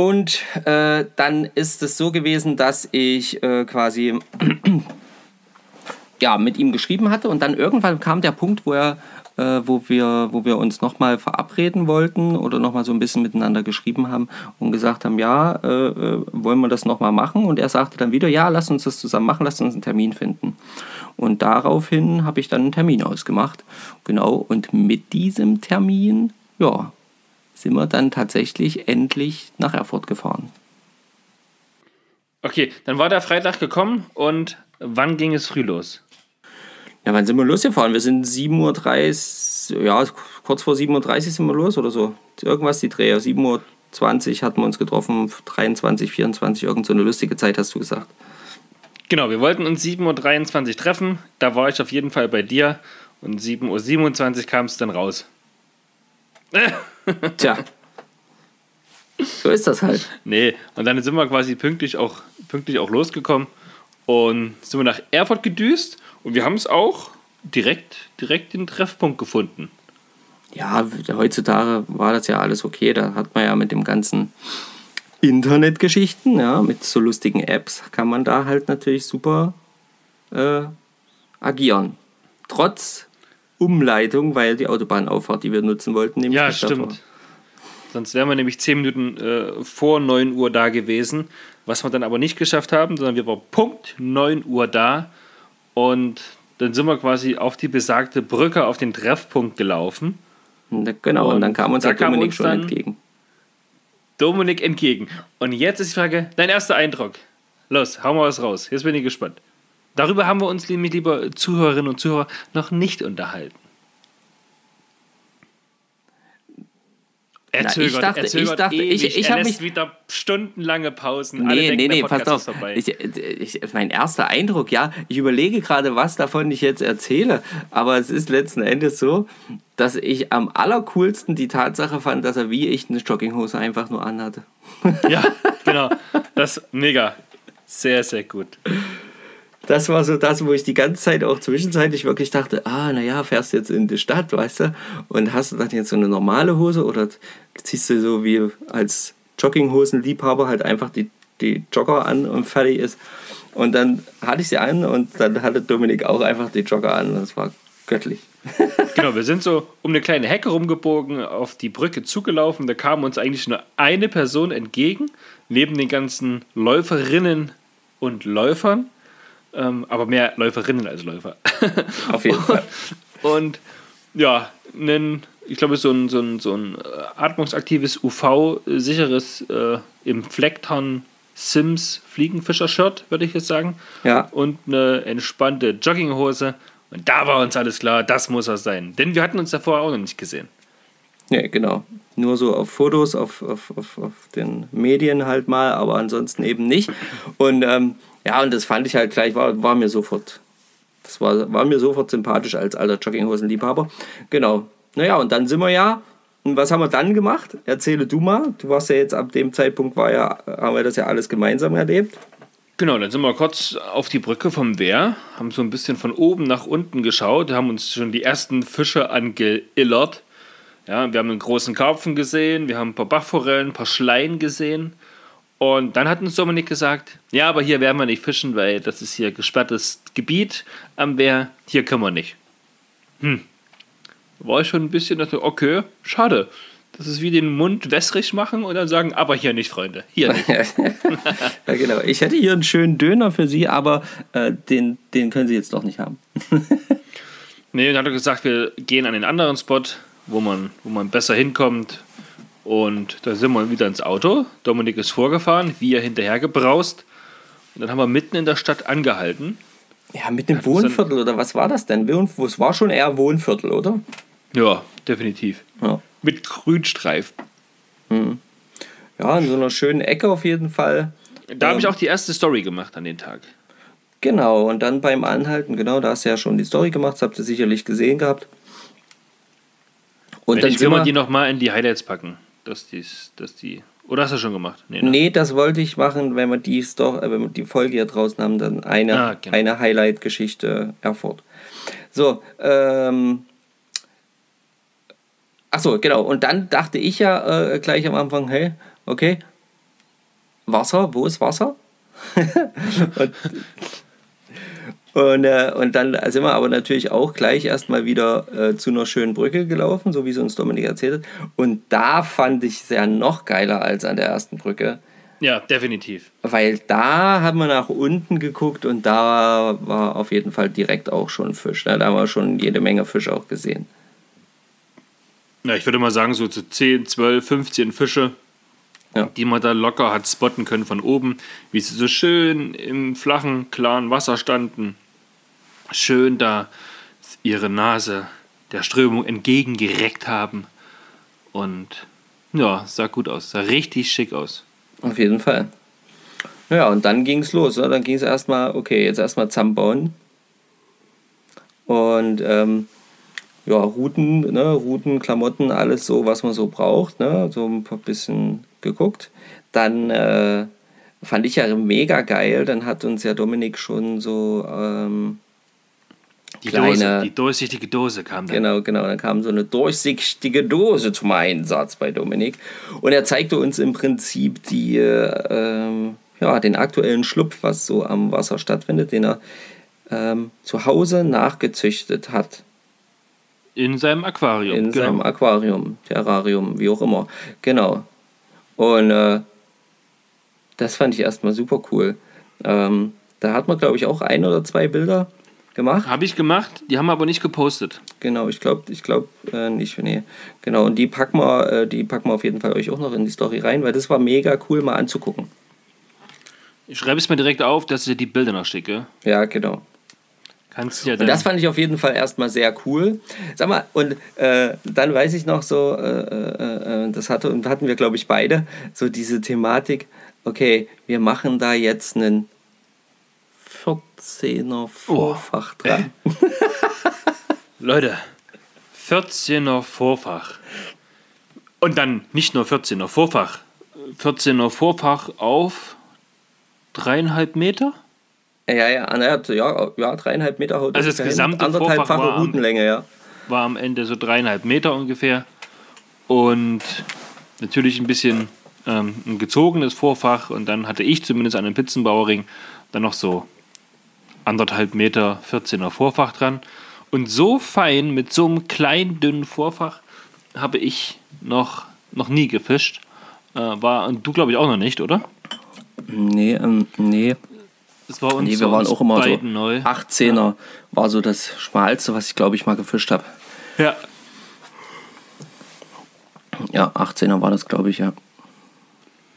Und äh, dann ist es so gewesen, dass ich äh, quasi [CLEARS THROAT] ja, mit ihm geschrieben hatte und dann irgendwann kam der Punkt, wo er äh, wo, wir, wo wir uns nochmal verabreden wollten oder nochmal so ein bisschen miteinander geschrieben haben und gesagt haben, ja, äh, äh, wollen wir das nochmal machen? Und er sagte dann wieder, ja, lass uns das zusammen machen, lass uns einen Termin finden. Und daraufhin habe ich dann einen Termin ausgemacht. Genau, und mit diesem Termin, ja, sind wir dann tatsächlich endlich nach Erfurt gefahren. Okay, dann war der Freitag gekommen und wann ging es früh los? Ja, wann sind wir losgefahren? Wir sind 7.30 Uhr, ja, kurz vor 7.30 Uhr sind wir los oder so. Irgendwas die Dreher. 7.20 Uhr hatten wir uns getroffen, 23, 24, irgend so eine lustige Zeit hast du gesagt. Genau, wir wollten uns 7.23 Uhr treffen. Da war ich auf jeden Fall bei dir. Und 7.27 Uhr kam es dann raus. Tja. So ist das halt. Nee, und dann sind wir quasi pünktlich auch, pünktlich auch losgekommen. Und sind wir nach Erfurt gedüst. Und wir haben es auch direkt, direkt den Treffpunkt gefunden. Ja, heutzutage war das ja alles okay. Da hat man ja mit dem ganzen Internetgeschichten, ja, mit so lustigen Apps, kann man da halt natürlich super äh, agieren. Trotz Umleitung, weil die Autobahnauffahrt, die wir nutzen wollten, nämlich Ja, war. stimmt. Sonst wären wir nämlich 10 Minuten äh, vor 9 Uhr da gewesen. Was wir dann aber nicht geschafft haben, sondern wir waren Punkt 9 Uhr da Und dann sind wir quasi auf die besagte Brücke, auf den Treffpunkt gelaufen. Genau, und, und dann kam uns da der Dominik uns schon entgegen. Dominik entgegen. Und jetzt ist die Frage, dein erster Eindruck. Los, hau mal was raus. Jetzt bin ich gespannt. Darüber haben wir uns, nämlich, liebe Zuhörerinnen und Zuhörer, noch nicht unterhalten. Er Na, ich zögert, dachte- er ich zögert dachte, ich- ewig. ich er hab lässt mich- wieder stundenlange Pausen. Nee, denken, nee, nee, Podcast pass auf. Ich, ich, mein erster Eindruck, ja, ich überlege gerade, was davon ich jetzt erzähle, aber es ist letzten Endes so, dass ich am allercoolsten die Tatsache fand, dass er wie ich eine Jogginghose einfach nur anhatte. Ja, [LAUGHS] genau. Das mega. Sehr, sehr gut. Das war so das, wo ich die ganze Zeit auch zwischenzeitlich wirklich dachte, ah, naja, fährst jetzt in die Stadt, weißt du, und hast du dann jetzt so eine normale Hose oder ziehst du so wie als Jogginghosenliebhaber halt einfach die, die Jogger an und fertig ist. Und dann hatte ich sie an und dann hatte Dominik auch einfach die Jogger an. Das war göttlich. [LAUGHS] Genau, wir sind so um eine kleine Hecke rumgebogen, auf die Brücke zugelaufen. Da kam uns eigentlich nur eine Person entgegen, neben den ganzen Läuferinnen und Läufern. Ähm, aber mehr Läuferinnen als Läufer. Auf jeden [LAUGHS] Fall. Und ja, einen, ich glaube, so ein, so ein, so ein äh, atmungsaktives, UV-sicheres äh, im Fleckton Sims Fliegenfischer-Shirt, würde ich jetzt sagen. Ja. Und eine entspannte Jogginghose. Und da war uns alles klar, das muss er sein. Denn wir hatten uns davor auch noch nicht gesehen. Ja, genau. Nur so auf Fotos, auf, auf, auf, auf den Medien halt mal, aber ansonsten eben nicht. Und ähm, ja, und das fand ich halt gleich, war, war mir sofort, das war, war mir sofort sympathisch als alter Jogginghosenliebhaber. Genau. Naja, und dann sind wir ja, und was haben wir dann gemacht? Erzähle du mal. Du warst ja jetzt ab dem Zeitpunkt, war ja, haben wir das ja alles gemeinsam erlebt. Genau, dann sind wir kurz auf die Brücke vom Wehr, haben so ein bisschen von oben nach unten geschaut, haben uns schon die ersten Fische angeillert. Ja, wir haben einen großen Karpfen gesehen, wir haben ein paar Bachforellen, ein paar Schleien gesehen. Und dann hat uns Dominik gesagt, ja, aber hier werden wir nicht fischen, weil das ist hier gesperrtes Gebiet am Wehr, hier können wir nicht. Hm. Da war ich schon ein bisschen, dachte, okay, schade. Das ist wie den Mund wässrig machen und dann sagen, aber hier nicht, Freunde, hier nicht. [LAUGHS] Ja, genau. Ich hätte hier einen schönen Döner für Sie, aber äh, den, den können Sie jetzt doch nicht haben. [LAUGHS] Nee, dann hat er gesagt, wir gehen an den anderen Spot, wo man, wo man besser hinkommt. Und da sind wir wieder ins Auto. Dominik ist vorgefahren, wir hinterher gebraust. Und dann haben wir mitten in der Stadt angehalten. Ja, mit dem Wohnviertel oder was war das denn? Es war schon eher Wohnviertel, oder? Ja, definitiv. Ja. Mit Grünstreifen. Ja, in so einer schönen Ecke auf jeden Fall. Da habe ich Ähm. auch die erste Story gemacht an den Tag. Genau, und dann beim Anhalten, genau, da hast du ja schon die Story gemacht, das habt ihr sicherlich gesehen gehabt. Und Wenn dann will wir, die nochmal in die Highlights packen. Dass dies, dass die. Oder hast du schon gemacht? Nee, ne? Nee, das wollte ich machen, wenn wir die, Story, äh, wenn wir die Folge hier draußen haben, dann eine, Ah, genau. eine Highlight-Geschichte Erfurt. So, ähm. Achso, genau. Und dann dachte ich ja äh, gleich am Anfang, hey, okay, Wasser, wo ist Wasser? [LAUGHS] und, und, äh, und dann sind wir aber natürlich auch gleich erstmal wieder äh, zu einer schönen Brücke gelaufen, so wie es uns Dominik erzählt hat. Und da fand ich es ja noch geiler als an der ersten Brücke. Ja, definitiv. Weil da haben wir nach unten geguckt und da war auf jeden Fall direkt auch schon Fisch. Ne? Da haben wir schon jede Menge Fisch auch gesehen. Ja, ich würde mal sagen, so zu 10, 12, 15 Fische, Ja. die man da locker hat spotten können von oben, wie sie so schön im flachen, klaren Wasser standen. Schön da ihre Nase der Strömung entgegengereckt haben. Und ja, sah gut aus, sah richtig schick aus. Auf jeden Fall. Ja, und dann ging es los. Ne? Dann ging es erstmal, okay, jetzt erstmal zusammenbauen. Und ähm, ja, Routen, ne, Routen, Klamotten, alles so, was man so braucht. Ne? So ein paar bisschen geguckt. Dann äh, fand ich ja mega geil. Dann hat uns ja Dominik schon so. Ähm, Die Kleine- Dose, die durchsichtige Dose kam dann. Genau, genau. Dann kam so eine durchsichtige Dose zum Einsatz bei Dominik. Und er zeigte uns im Prinzip die, äh, ähm, ja, den aktuellen Schlupf, was so am Wasser stattfindet, den er ähm, zu Hause nachgezüchtet hat. In seinem Aquarium. In genau. seinem Aquarium, Terrarium, wie auch immer. Genau. Und äh, das fand ich erstmal super cool. Ähm, da hat man, glaube ich, auch ein oder zwei Bilder gemacht? Habe ich gemacht, die haben wir aber nicht gepostet. Genau, ich glaube ich glaub, äh, nicht. Nee. Genau, und die packen, wir, äh, die packen wir auf jeden Fall euch auch noch in die Story rein, weil das war mega cool mal anzugucken. Ich schreibe es mir direkt auf, dass ich dir die Bilder noch schicke. Ja, genau. Kannst ja Und das fand ich auf jeden Fall erstmal sehr cool. Sag mal, und äh, dann weiß ich noch so, äh, äh, äh, das hatte, und hatten wir, glaube ich, beide, so diese Thematik, okay, wir machen da jetzt einen 14er Vorfach Oh, dran. [LAUGHS] Leute, 14er Vorfach. Und dann nicht nur 14er Vorfach, 14er Vorfach auf dreieinhalb Meter? Ja, ja, anderthalb, ja, ja, dreieinhalb Meter haut Also das gesamte Anderthalbfache war am- Routenlänge, ja. War am Ende so dreieinhalb Meter ungefähr. Und natürlich ein bisschen ähm, ein gezogenes Vorfach. Und dann hatte ich zumindest an einem Pizzenbauering dann noch so anderthalb Meter 14er Vorfach dran. Und so fein mit so einem kleinen, dünnen Vorfach habe ich noch, noch nie gefischt. Äh, war, und du glaube ich auch noch nicht, oder? Nee, ähm, nee. Das war uns, Nee, wir waren auch immer so. neu. 18er war so das Schmalste, was ich glaube ich mal gefischt habe. Ja. Ja, 18er war das, glaube ich, ja.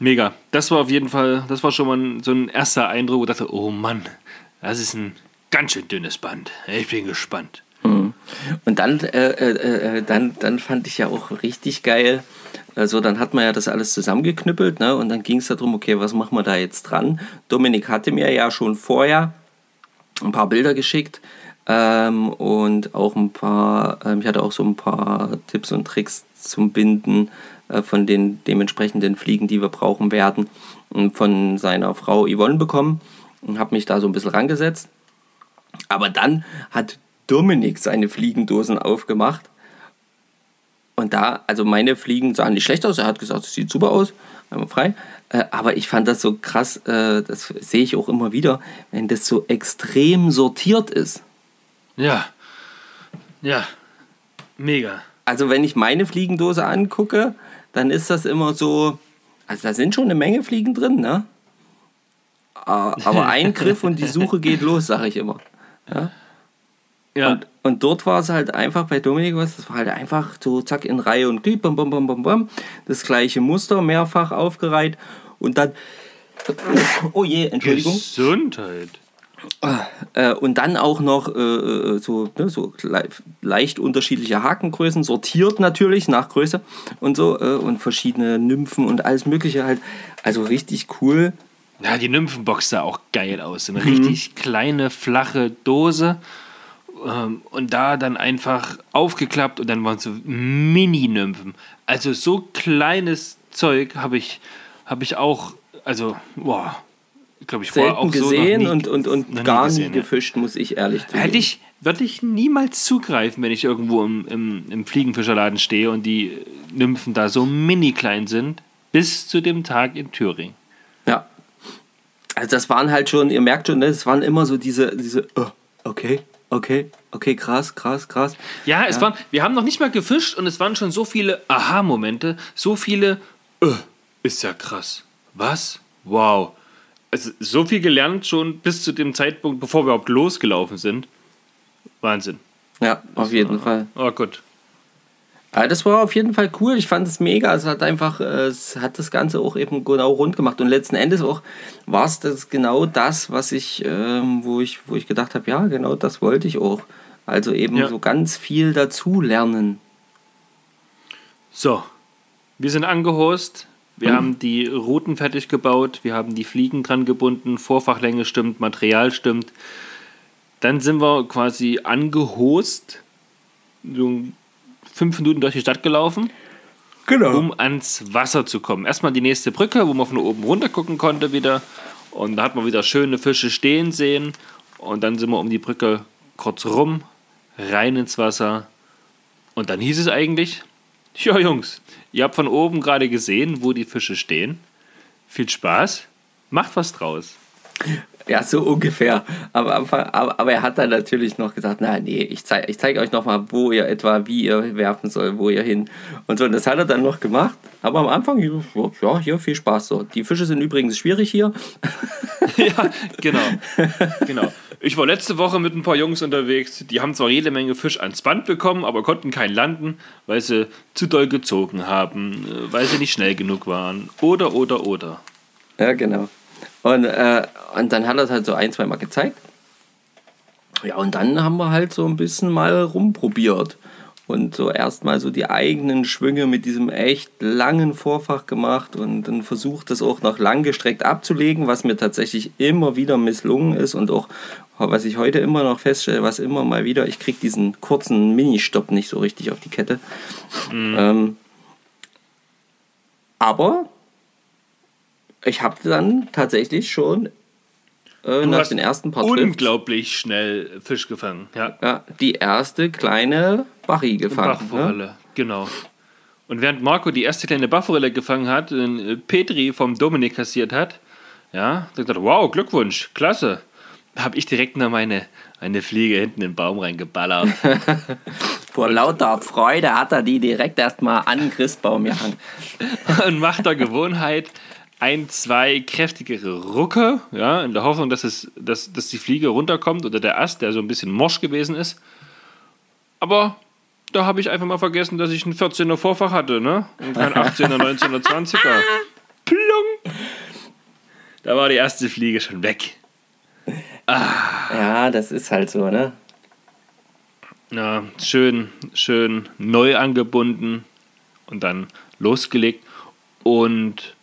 Mega. Das war auf jeden Fall, das war schon mal so ein erster Eindruck, wo ich dachte, oh Mann, das ist ein ganz schön dünnes Band. Ich bin gespannt. Und dann, äh, äh, äh, dann, dann fand ich ja auch richtig geil. Also dann hat man ja das alles zusammengeknüppelt, ne? Und dann ging es darum, okay, was machen wir da jetzt dran? Dominik hatte mir ja schon vorher ein paar Bilder geschickt ähm, und auch ein paar, ähm, ich hatte auch so ein paar Tipps und Tricks zum Binden äh, von den dementsprechenden Fliegen, die wir brauchen werden, und von seiner Frau Yvonne bekommen und habe mich da so ein bisschen rangesetzt. Aber dann hat Dominik seine Fliegendosen aufgemacht. Und da, also meine Fliegen sahen nicht schlecht aus. Er hat gesagt, es sieht super aus, einmal frei. Äh, aber ich fand das so krass, äh, das sehe ich auch immer wieder, wenn das so extrem sortiert ist. Ja. Ja. Mega. Also wenn ich meine Fliegendose angucke, dann ist das immer so, also da sind schon eine Menge Fliegen drin, ne? Ah, Aber ein [LAUGHS] Griff und die Suche geht los, sage ich immer. Ja. Und, und dort war es halt einfach bei Dominik was, das war halt einfach so zack in Reihe und Glied, bam, bam, bam, bam, bam. Das gleiche Muster, mehrfach aufgereiht und dann, [COUGHS] oh je, Entschuldigung. Gesundheit. Äh, und dann auch noch äh, äh, so, ne, so le leicht unterschiedliche Hakengrößen, sortiert natürlich nach Größe und so äh, und verschiedene Nymphen und alles Mögliche halt. Also richtig cool. Ja, die Nymphenbox sah auch geil aus. Eine richtig kleine, flache Dose. Ähm, und da dann einfach aufgeklappt und dann waren so Mini-Nymphen. Also so kleines Zeug habe ich, hab ich auch, also, boah, glaube ich, vorher auch so gesehen noch nie, und, und, und noch nie gar gesehen, nie ja. gefischt, muss ich ehrlich zugeben. Hätte ich, würde ich niemals zugreifen, wenn ich irgendwo im, im, im Fliegenfischerladen stehe und die Nymphen da so mini klein sind, bis zu dem Tag in Thüringen. Ja. Also das waren halt schon, ihr merkt schon, ne, es waren immer so diese, diese, oh, okay, okay, okay, krass, krass, krass. Ja, es waren, wir haben noch nicht mal gefischt und es waren schon so viele Aha-Momente, so viele, äh, ist ja krass. Was? Wow. Also so viel gelernt schon bis zu dem Zeitpunkt, bevor wir überhaupt losgelaufen sind. Wahnsinn. Ja, auf jeden Fall. Oh gut. Ja, das war auf jeden Fall cool. Ich fand es mega. Es hat einfach, äh, es hat das Ganze auch eben genau rund gemacht. Und letzten Endes auch war es das genau das, was ich, ähm, wo ich, wo ich gedacht habe, ja, genau das wollte ich auch. Also eben Ja. so ganz viel dazu lernen. So, wir sind angehost. Wir haben die Routen fertig gebaut. Wir haben die Fliegen dran gebunden. Vorfachlänge stimmt, Material stimmt. Dann sind wir quasi angehost. So fünf Minuten durch die Stadt gelaufen. Genau. um ans Wasser zu kommen. Erstmal die nächste Brücke, wo man von oben runter gucken konnte wieder. Und da hat man wieder schöne Fische stehen sehen. Und dann sind wir um die Brücke kurz rum, rein ins Wasser. Und dann hieß es eigentlich, ja Jungs, ihr habt von oben gerade gesehen, wo die Fische stehen. Viel Spaß, macht was draus. Ja, so ungefähr. Aber, aber, aber er hat dann natürlich noch gesagt, na nee, ich zeige ich zeig euch noch mal, wo ihr etwa, wie ihr werfen soll, wo ihr hin. Und so, und das hat er dann noch gemacht. Aber am Anfang, ja, hier viel Spaß so. Die Fische sind übrigens schwierig hier. [LAUGHS] ja, genau. genau. Ich war letzte Woche mit ein paar Jungs unterwegs. Die haben zwar jede Menge Fisch ans Band bekommen, aber konnten keinen landen, weil sie zu doll gezogen haben, äh, weil sie nicht schnell genug waren. Oder, oder, oder. Ja, genau. Und, äh, und dann hat er es halt so ein, zwei Mal gezeigt. Ja, und dann haben wir halt so ein bisschen mal rumprobiert. Und so erstmal so die eigenen Schwünge mit diesem echt langen Vorfach gemacht und dann versucht, das auch noch langgestreckt abzulegen, was mir tatsächlich immer wieder misslungen ist und auch, was ich heute immer noch feststelle, was immer mal wieder, ich kriege diesen kurzen Mini-Stopp nicht so richtig auf die Kette. Mhm. Ähm, aber ich habe dann tatsächlich schon äh, nach den ersten paar unglaublich Trips, schnell Fisch gefangen. Ja. ja, die erste kleine Bachi gefangen. Bachforelle, ne? genau. Und während Marco die erste kleine Bachforelle gefangen hat, den Petri vom Dominik kassiert hat, ja, da gesagt, wow, Glückwunsch, klasse. Da habe ich direkt noch meine eine Fliege hinten in den Baum reingeballert. [LAUGHS] Vor lauter Freude hat er die direkt erstmal an den Christbaum gehangen. [LAUGHS] Und macht der Gewohnheit ein, zwei kräftigere Rucke, ja, in der Hoffnung, dass, es, dass, dass die Fliege runterkommt oder der Ast, der so ein bisschen morsch gewesen ist. Aber da habe ich einfach mal vergessen, dass ich einen 14er Vorfach hatte, ne? Und kein 18er, 19er, 20er. Plung! Da war die erste Fliege schon weg. Ah. Ja, das ist halt so, ne? Ja, schön, schön neu angebunden und dann losgelegt. Und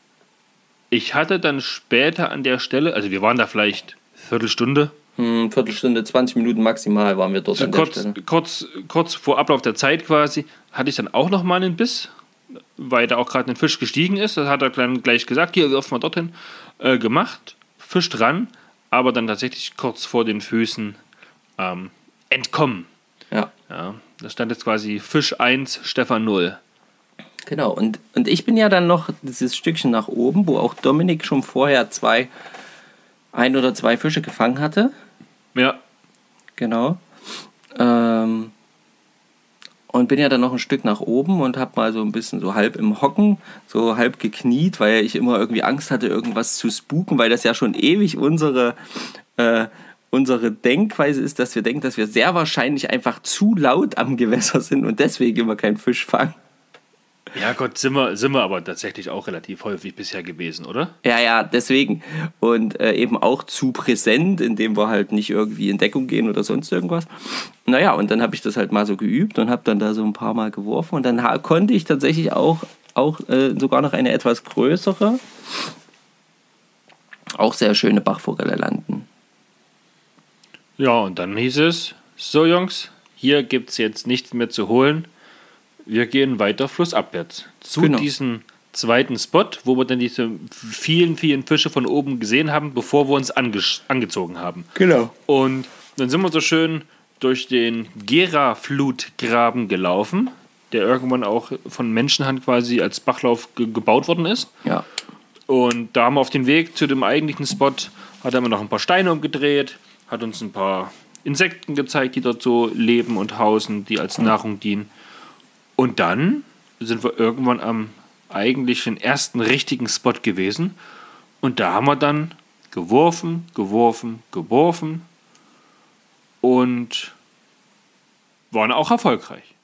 ich hatte dann später an der Stelle, also wir waren da vielleicht Viertelstunde. Hm, Viertelstunde, 20 Minuten maximal waren wir dort so an kurz, der Stelle. Kurz, kurz vor Ablauf der Zeit quasi hatte ich dann auch noch mal einen Biss, weil da auch gerade ein Fisch gestiegen ist. Das hat er dann gleich gesagt, hier wirf mal dorthin. Äh, gemacht, Fisch dran, aber dann tatsächlich kurz vor den Füßen ähm, entkommen. Ja. ja. Da stand jetzt quasi Fisch 1, Stefan 0. Genau, und, und ich bin ja dann noch dieses Stückchen nach oben, wo auch Dominik schon vorher zwei, ein oder zwei Fische gefangen hatte. Ja. Genau. Ähm, und bin ja dann noch ein Stück nach oben und habe mal so ein bisschen so halb im Hocken, so halb gekniet, weil ich immer irgendwie Angst hatte, irgendwas zu spuken, weil das ja schon ewig unsere, äh, unsere Denkweise ist, dass wir denken, dass wir sehr wahrscheinlich einfach zu laut am Gewässer sind und deswegen immer keinen Fisch fangen. Ja, Gott, sind wir, sind wir aber tatsächlich auch relativ häufig bisher gewesen, oder? Ja, ja, deswegen. Und äh, eben auch zu präsent, indem wir halt nicht irgendwie in Deckung gehen oder sonst irgendwas. Naja, und dann habe ich das halt mal so geübt und habe dann da so ein paar Mal geworfen. Und dann konnte ich tatsächlich auch, auch äh, sogar noch eine etwas größere, auch sehr schöne Bachforelle landen. Ja, und dann hieß es, so Jungs, hier gibt es jetzt nichts mehr zu holen wir gehen weiter flussabwärts zu genau. diesem zweiten Spot, wo wir dann diese vielen, vielen Fische von oben gesehen haben, bevor wir uns ange angezogen haben. Genau. Und dann sind wir so schön durch den Gera-Flutgraben gelaufen, der irgendwann auch von Menschenhand quasi als Bachlauf ge gebaut worden ist. Ja. Und da haben wir auf dem Weg zu dem eigentlichen Spot, hat er noch ein paar Steine umgedreht, hat uns ein paar Insekten gezeigt, die dort so leben und hausen, die als Nahrung dienen. Und dann sind wir irgendwann am eigentlichen ersten richtigen Spot gewesen. Und da haben wir dann geworfen, geworfen, geworfen und waren auch erfolgreich.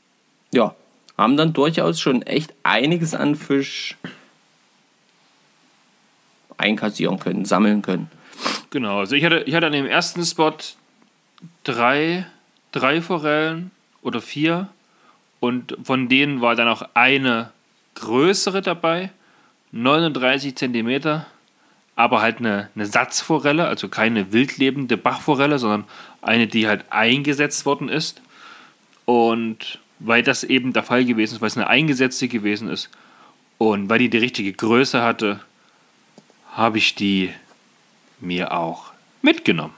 Ja, haben dann durchaus schon echt einiges an Fisch einkassieren können, sammeln können. Genau, also ich hatte, ich hatte an dem ersten Spot drei, drei Forellen oder vier und von denen war dann auch eine größere dabei, 39 cm, aber halt eine, eine Satzforelle, also keine wildlebende Bachforelle, sondern eine, die halt eingesetzt worden ist. Und weil das eben der Fall gewesen ist, weil es eine eingesetzte gewesen ist und weil die die richtige Größe hatte, habe ich die mir auch mitgenommen.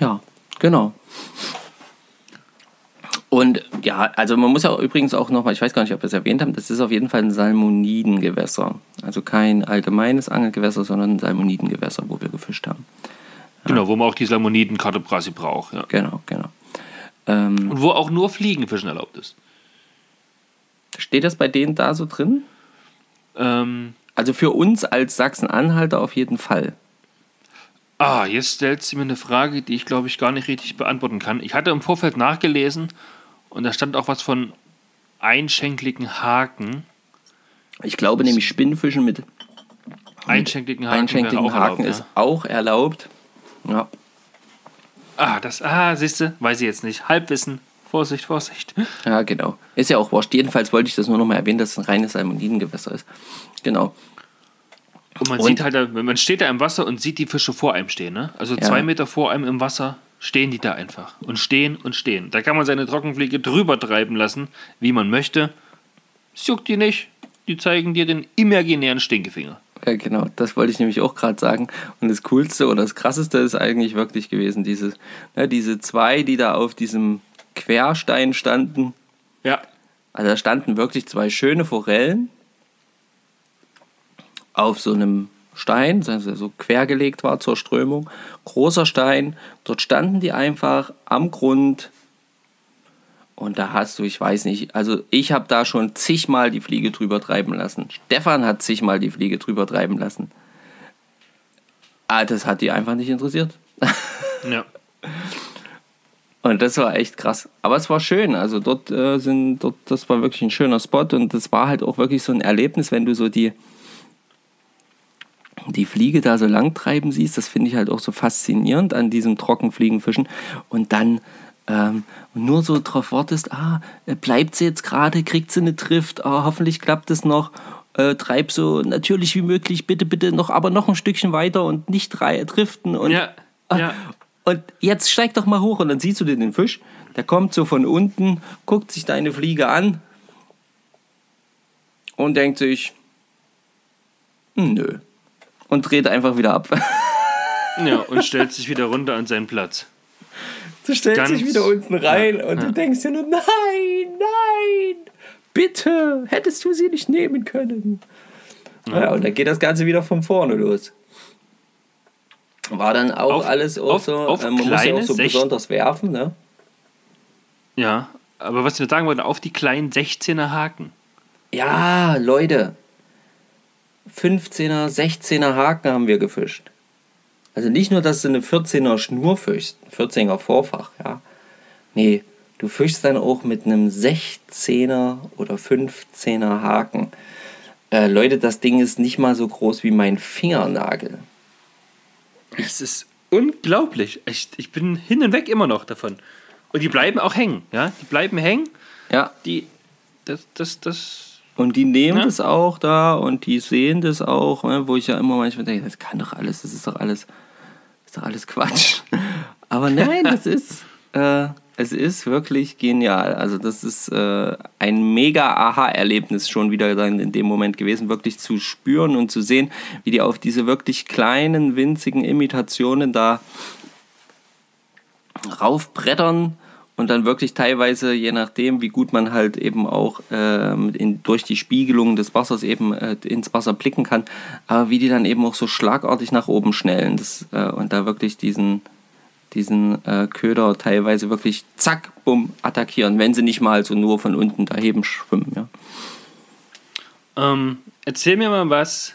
Ja, genau. Und ja, also man muss ja übrigens auch nochmal, ich weiß gar nicht, ob wir es erwähnt haben, das ist auf jeden Fall ein Salmonidengewässer. Also kein allgemeines Angelgewässer, sondern ein Salmonidengewässer, wo wir gefischt haben. Ja. Genau, wo man auch die Salmoniden-Kartoprasi braucht. Ja. Genau, genau. Ähm, Und wo auch nur Fliegenfischen erlaubt ist. Steht das bei denen da so drin? Ähm, also für uns als Sachsen-Anhalter auf jeden Fall. Ah, jetzt stellt sie mir eine Frage, die ich glaube ich gar nicht richtig beantworten kann. Ich hatte im Vorfeld nachgelesen und da stand auch was von einschenkligen Haken. Ich glaube nämlich Spinnfischen mit Einschenkligen Haken, einschenkligen Haken erlaubt, ist auch erlaubt. Ja. ja. Ah, das, ah, siehst du, weiß ich jetzt nicht. Halbwissen. Vorsicht, Vorsicht. ja, genau. Ist ja auch wurscht. Jedenfalls wollte ich das nur noch mal erwähnen, dass es ein reines Salmonidengewässer ist. Genau. Und man Und- sieht halt, da- man steht da im Wasser und sieht die Fische vor einem stehen. Ne? Also Ja. zwei Meter vor einem im Wasser stehen die da einfach. Und stehen und stehen. Da kann man seine Trockenfliege drüber treiben lassen, wie man möchte. Es juckt die nicht. Die zeigen dir den imaginären Stinkefinger. Ja, genau, das wollte ich nämlich auch gerade sagen. Und das Coolste oder das Krasseste ist eigentlich wirklich gewesen, dieses, ne, diese zwei, die da auf diesem Querstein standen. Ja. Also da standen wirklich zwei schöne Forellen auf so einem Stein, heißt, so quergelegt war zur Strömung. Großer Stein, dort standen die einfach am Grund. Und da hast du, ich weiß nicht, also ich habe da schon zigmal die Fliege drüber treiben lassen. Stefan hat zigmal die Fliege drüber treiben lassen. Ah, das hat die einfach nicht interessiert. [LAUGHS] Ja. Und das war echt krass. Aber es war schön. Also dort äh, sind, dort, das war wirklich ein schöner Spot und das war halt auch wirklich so ein Erlebnis, wenn du so die, die Fliege da so lang treiben siehst. Das finde ich halt auch so faszinierend an diesem Trockenfliegenfischen. Und dann ähm, nur so drauf wartest, ah, äh, bleibt sie jetzt gerade, kriegt sie eine Trift, ah, hoffentlich klappt es noch. Äh, treib so natürlich wie möglich, bitte, bitte noch, aber noch ein Stückchen weiter und nicht drei, driften. Und Ja. Ja. und jetzt steig doch mal hoch und dann siehst du den Fisch. Der kommt so von unten, guckt sich deine Fliege an und denkt sich, "Hm, nö. Und dreht einfach wieder ab. [LAUGHS] ja. Und stellt sich wieder runter an seinen Platz. Du stellst Ganz- dich wieder unten rein Ja, und ja. du denkst dir nur, nein, nein, bitte, hättest du sie nicht nehmen können. Ja. und dann geht das Ganze wieder von vorne los. War dann auch Auf- alles auch auf- so, auf äh, man muss ja auch so Sech- besonders werfen, ne? Ja. Aber was wir sagen wollten, auf die kleinen 16er Haken. Ja, Leute. 15er, 16er Haken haben wir gefischt. Also nicht nur, dass du eine 14er Schnur fischst, 14er Vorfach, ja. Nee, du fischst dann auch mit einem 16er oder 15er Haken. Äh, Leute, das Ding ist nicht mal so groß wie mein Fingernagel. Es ist unglaublich. Ich, ich bin hin und weg immer noch davon. Und die bleiben auch hängen. Ja? Die bleiben hängen. Ja, Die, das, das, das. Und die nehmen Ja. das auch da und die sehen das auch, ne, wo ich ja immer manchmal denke, das kann doch alles, das ist doch alles, ist doch alles Quatsch. [LAUGHS] Aber nein, das ist, äh, es ist wirklich genial. Also das ist äh, ein mega Aha-Erlebnis schon wieder dann in dem Moment gewesen, wirklich zu spüren und zu sehen, wie die auf diese wirklich kleinen, winzigen Imitationen da raufbrettern und dann wirklich teilweise, je nachdem, wie gut man halt eben auch ähm, in, durch die Spiegelung des Wassers eben äh, ins Wasser blicken kann, aber wie die dann eben auch so schlagartig nach oben schnellen das, äh, und da wirklich diesen, diesen äh, Köder teilweise wirklich zack, bumm, attackieren, wenn sie nicht mal so nur von unten daneben schwimmen. Ja. Ähm, erzähl mir mal was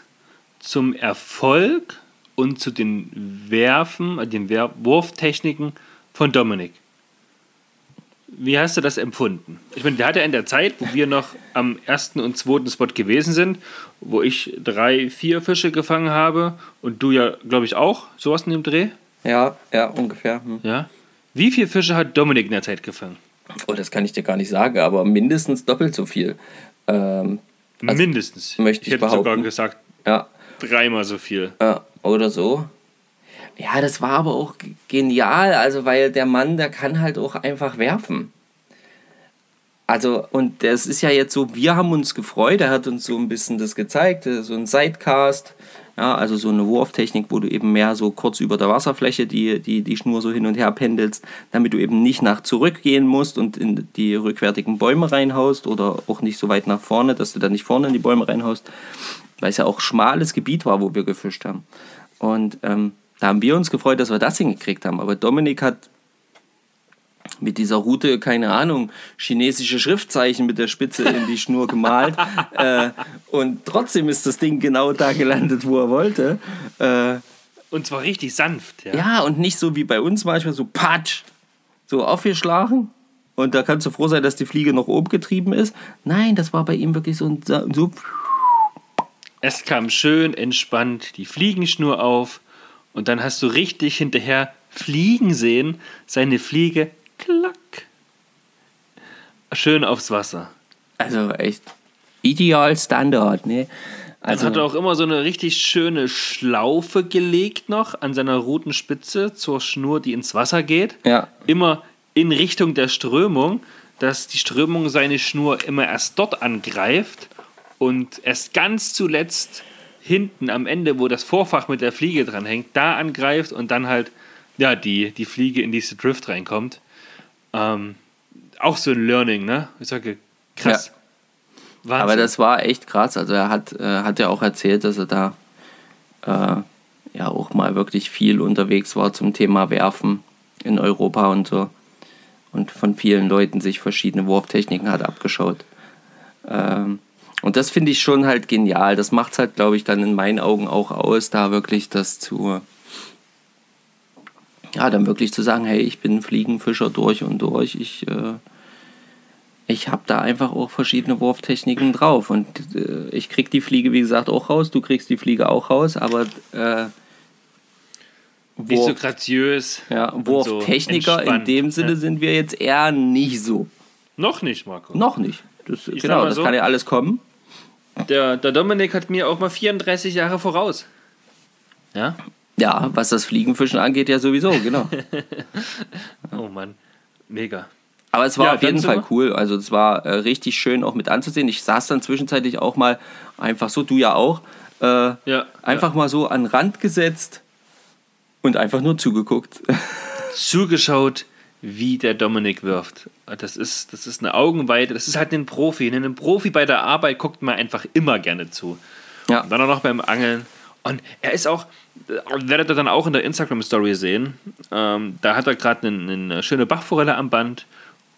zum Erfolg und zu den Werfen, äh, den Wurftechniken von Dominik. Wie hast du das empfunden? Ich meine, der hat ja in der Zeit, wo wir noch am ersten und zweiten Spot gewesen sind, wo ich drei, vier Fische gefangen habe und du ja, glaube ich, auch sowas in dem Dreh. ja, ja, ungefähr. Hm. Ja. Wie viele Fische hat Dominik in der Zeit gefangen? Oh, das kann ich dir gar nicht sagen, aber mindestens doppelt so viel. Ähm, Mindestens. möchte ich hätte sogar behaupten. gesagt, ja, dreimal so viel. Ja, oder so. Ja, das war aber auch genial, also weil der Mann, der kann halt auch einfach werfen. Also, und das ist ja jetzt so, wir haben uns gefreut, er hat uns so ein bisschen das gezeigt, so ein Sidecast, ja, also so eine Wurftechnik, wo du eben mehr so kurz über der Wasserfläche die, die, die Schnur so hin und her pendelst, damit du eben nicht nach zurückgehen musst und in die rückwärtigen Bäume reinhaust oder auch nicht so weit nach vorne, dass du dann nicht vorne in die Bäume reinhaust, weil es ja auch schmales Gebiet war, wo wir gefischt haben. Und ähm, da haben wir uns gefreut, dass wir das hingekriegt haben. Aber Dominik hat mit dieser Route, keine Ahnung, chinesische Schriftzeichen mit der Spitze in die Schnur gemalt. [LAUGHS] äh, und trotzdem ist das Ding genau da gelandet, wo er wollte. Äh, Und zwar richtig sanft. Ja. Ja, und nicht so wie bei uns manchmal so patsch, so aufgeschlagen. Und da kannst du froh sein, dass die Fliege noch oben getrieben ist. Nein, das war bei ihm wirklich so, ein so Es kam schön entspannt die Fliegenschnur auf und dann hast du richtig hinterher fliegen sehen, seine Fliege klack. Schön aufs Wasser. also echt ideal Standard, ne? Also hat er auch immer so eine richtig schöne Schlaufe gelegt noch an seiner Rutenspitze zur Schnur, die ins Wasser geht. ja, Immer in Richtung der Strömung, dass die Strömung seine Schnur immer erst dort angreift und erst ganz zuletzt hinten am Ende, wo das Vorfach mit der Fliege dran hängt, da angreift und dann halt ja, die, die Fliege in diese Drift reinkommt. Ähm, auch so ein Learning, ne? Ich sage, krass. Wahnsinn. aber das war echt krass. Also er hat, äh, hat ja auch erzählt, dass er da äh, ja auch mal wirklich viel unterwegs war zum Thema Werfen in Europa und so. Und von vielen Leuten sich verschiedene Wurftechniken hat abgeschaut. Ähm, und das finde ich schon halt genial. Das macht es halt, glaube ich, dann in meinen Augen auch aus, da wirklich das zu. Ja, dann wirklich zu sagen, hey, ich bin Fliegenfischer durch und durch. Ich, äh, ich habe da einfach auch verschiedene Wurftechniken drauf. Und äh, ich krieg die Fliege, wie gesagt, auch raus. Du kriegst die Fliege auch raus, aber äh, nicht so Wurf, graziös. ja, und so Wurftechniker in dem Sinne Ja. sind wir jetzt eher nicht so. Noch nicht, Marco. Noch nicht. Das, genau, das so. kann ja alles kommen. Der, der Dominik hat mir auch mal 34 Jahre voraus. Ja? Ja, was das Fliegenfischen angeht, ja sowieso, genau. [LAUGHS] Oh Mann. Mega. Aber es war Ja, auf jeden Fall cool. Also es war äh, richtig schön auch mit anzusehen. Ich saß dann zwischenzeitlich auch mal einfach so, du ja auch, äh, Ja. einfach mal so an den Rand gesetzt und einfach nur zugeguckt. Zugeschaut, wie der Dominik wirft. Das ist, das ist eine Augenweite. Das ist halt ein Profi. Ein Profi bei der Arbeit guckt man einfach immer gerne zu. ja, Und dann auch noch beim Angeln. Und er ist auch, äh, werdet ihr dann auch in der Instagram-Story sehen, ähm, da hat er gerade eine, eine schöne Bachforelle am Band.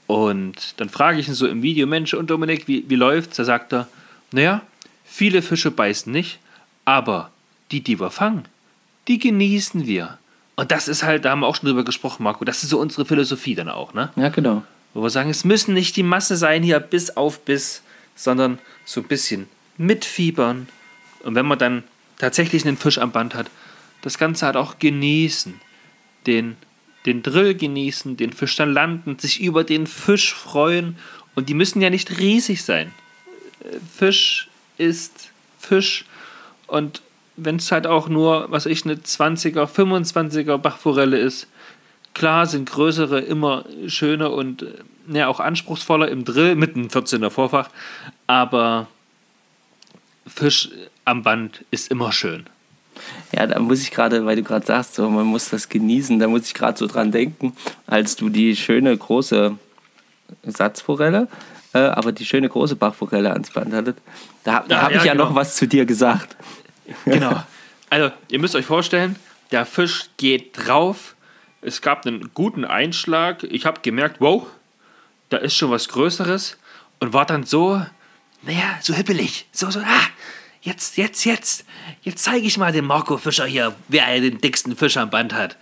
Und dann frage ich ihn so im Video, Mensch, und Dominik, wie, wie läuft's? Da sagt er, naja, viele Fische beißen nicht, aber die, die wir fangen, die genießen wir. Und das ist halt, da haben wir auch schon drüber gesprochen, Marco, das ist so unsere Philosophie dann auch, ne? ja, genau. Wo wir sagen, es müssen nicht die Masse sein hier bis auf bis, sondern so ein bisschen mitfiebern. Und wenn man dann tatsächlich einen Fisch am Band hat, das Ganze halt auch genießen. Den, den Drill genießen, den Fisch dann landen, sich über den Fisch freuen. Und die müssen ja nicht riesig sein. Äh, Fisch ist Fisch. Und wenn es halt auch nur, was ich, eine 20er, 25er Bachforelle ist, Klar sind größere immer schöner und äh, ja, auch anspruchsvoller im Drill mit einem 14er Vorfach, aber Fisch am Band ist immer schön. Ja, da muss ich gerade, weil du gerade sagst, so, man muss das genießen, da muss ich gerade so dran denken, als du die schöne große Satzforelle, äh, aber die schöne große Bachforelle ans Band hattet. Da, da Ja, habe ich ja, ja noch genau. was zu dir gesagt. [LAUGHS] Genau. Also, ihr müsst euch vorstellen, der Fisch geht drauf. Es gab einen guten Einschlag. Ich habe gemerkt, wow, da ist schon was Größeres. Und war dann so, naja, so hippelig. So, so, ah, jetzt, jetzt, jetzt. Jetzt zeige ich mal dem Marco Fischer hier, wer den dicksten Fisch am Band hat.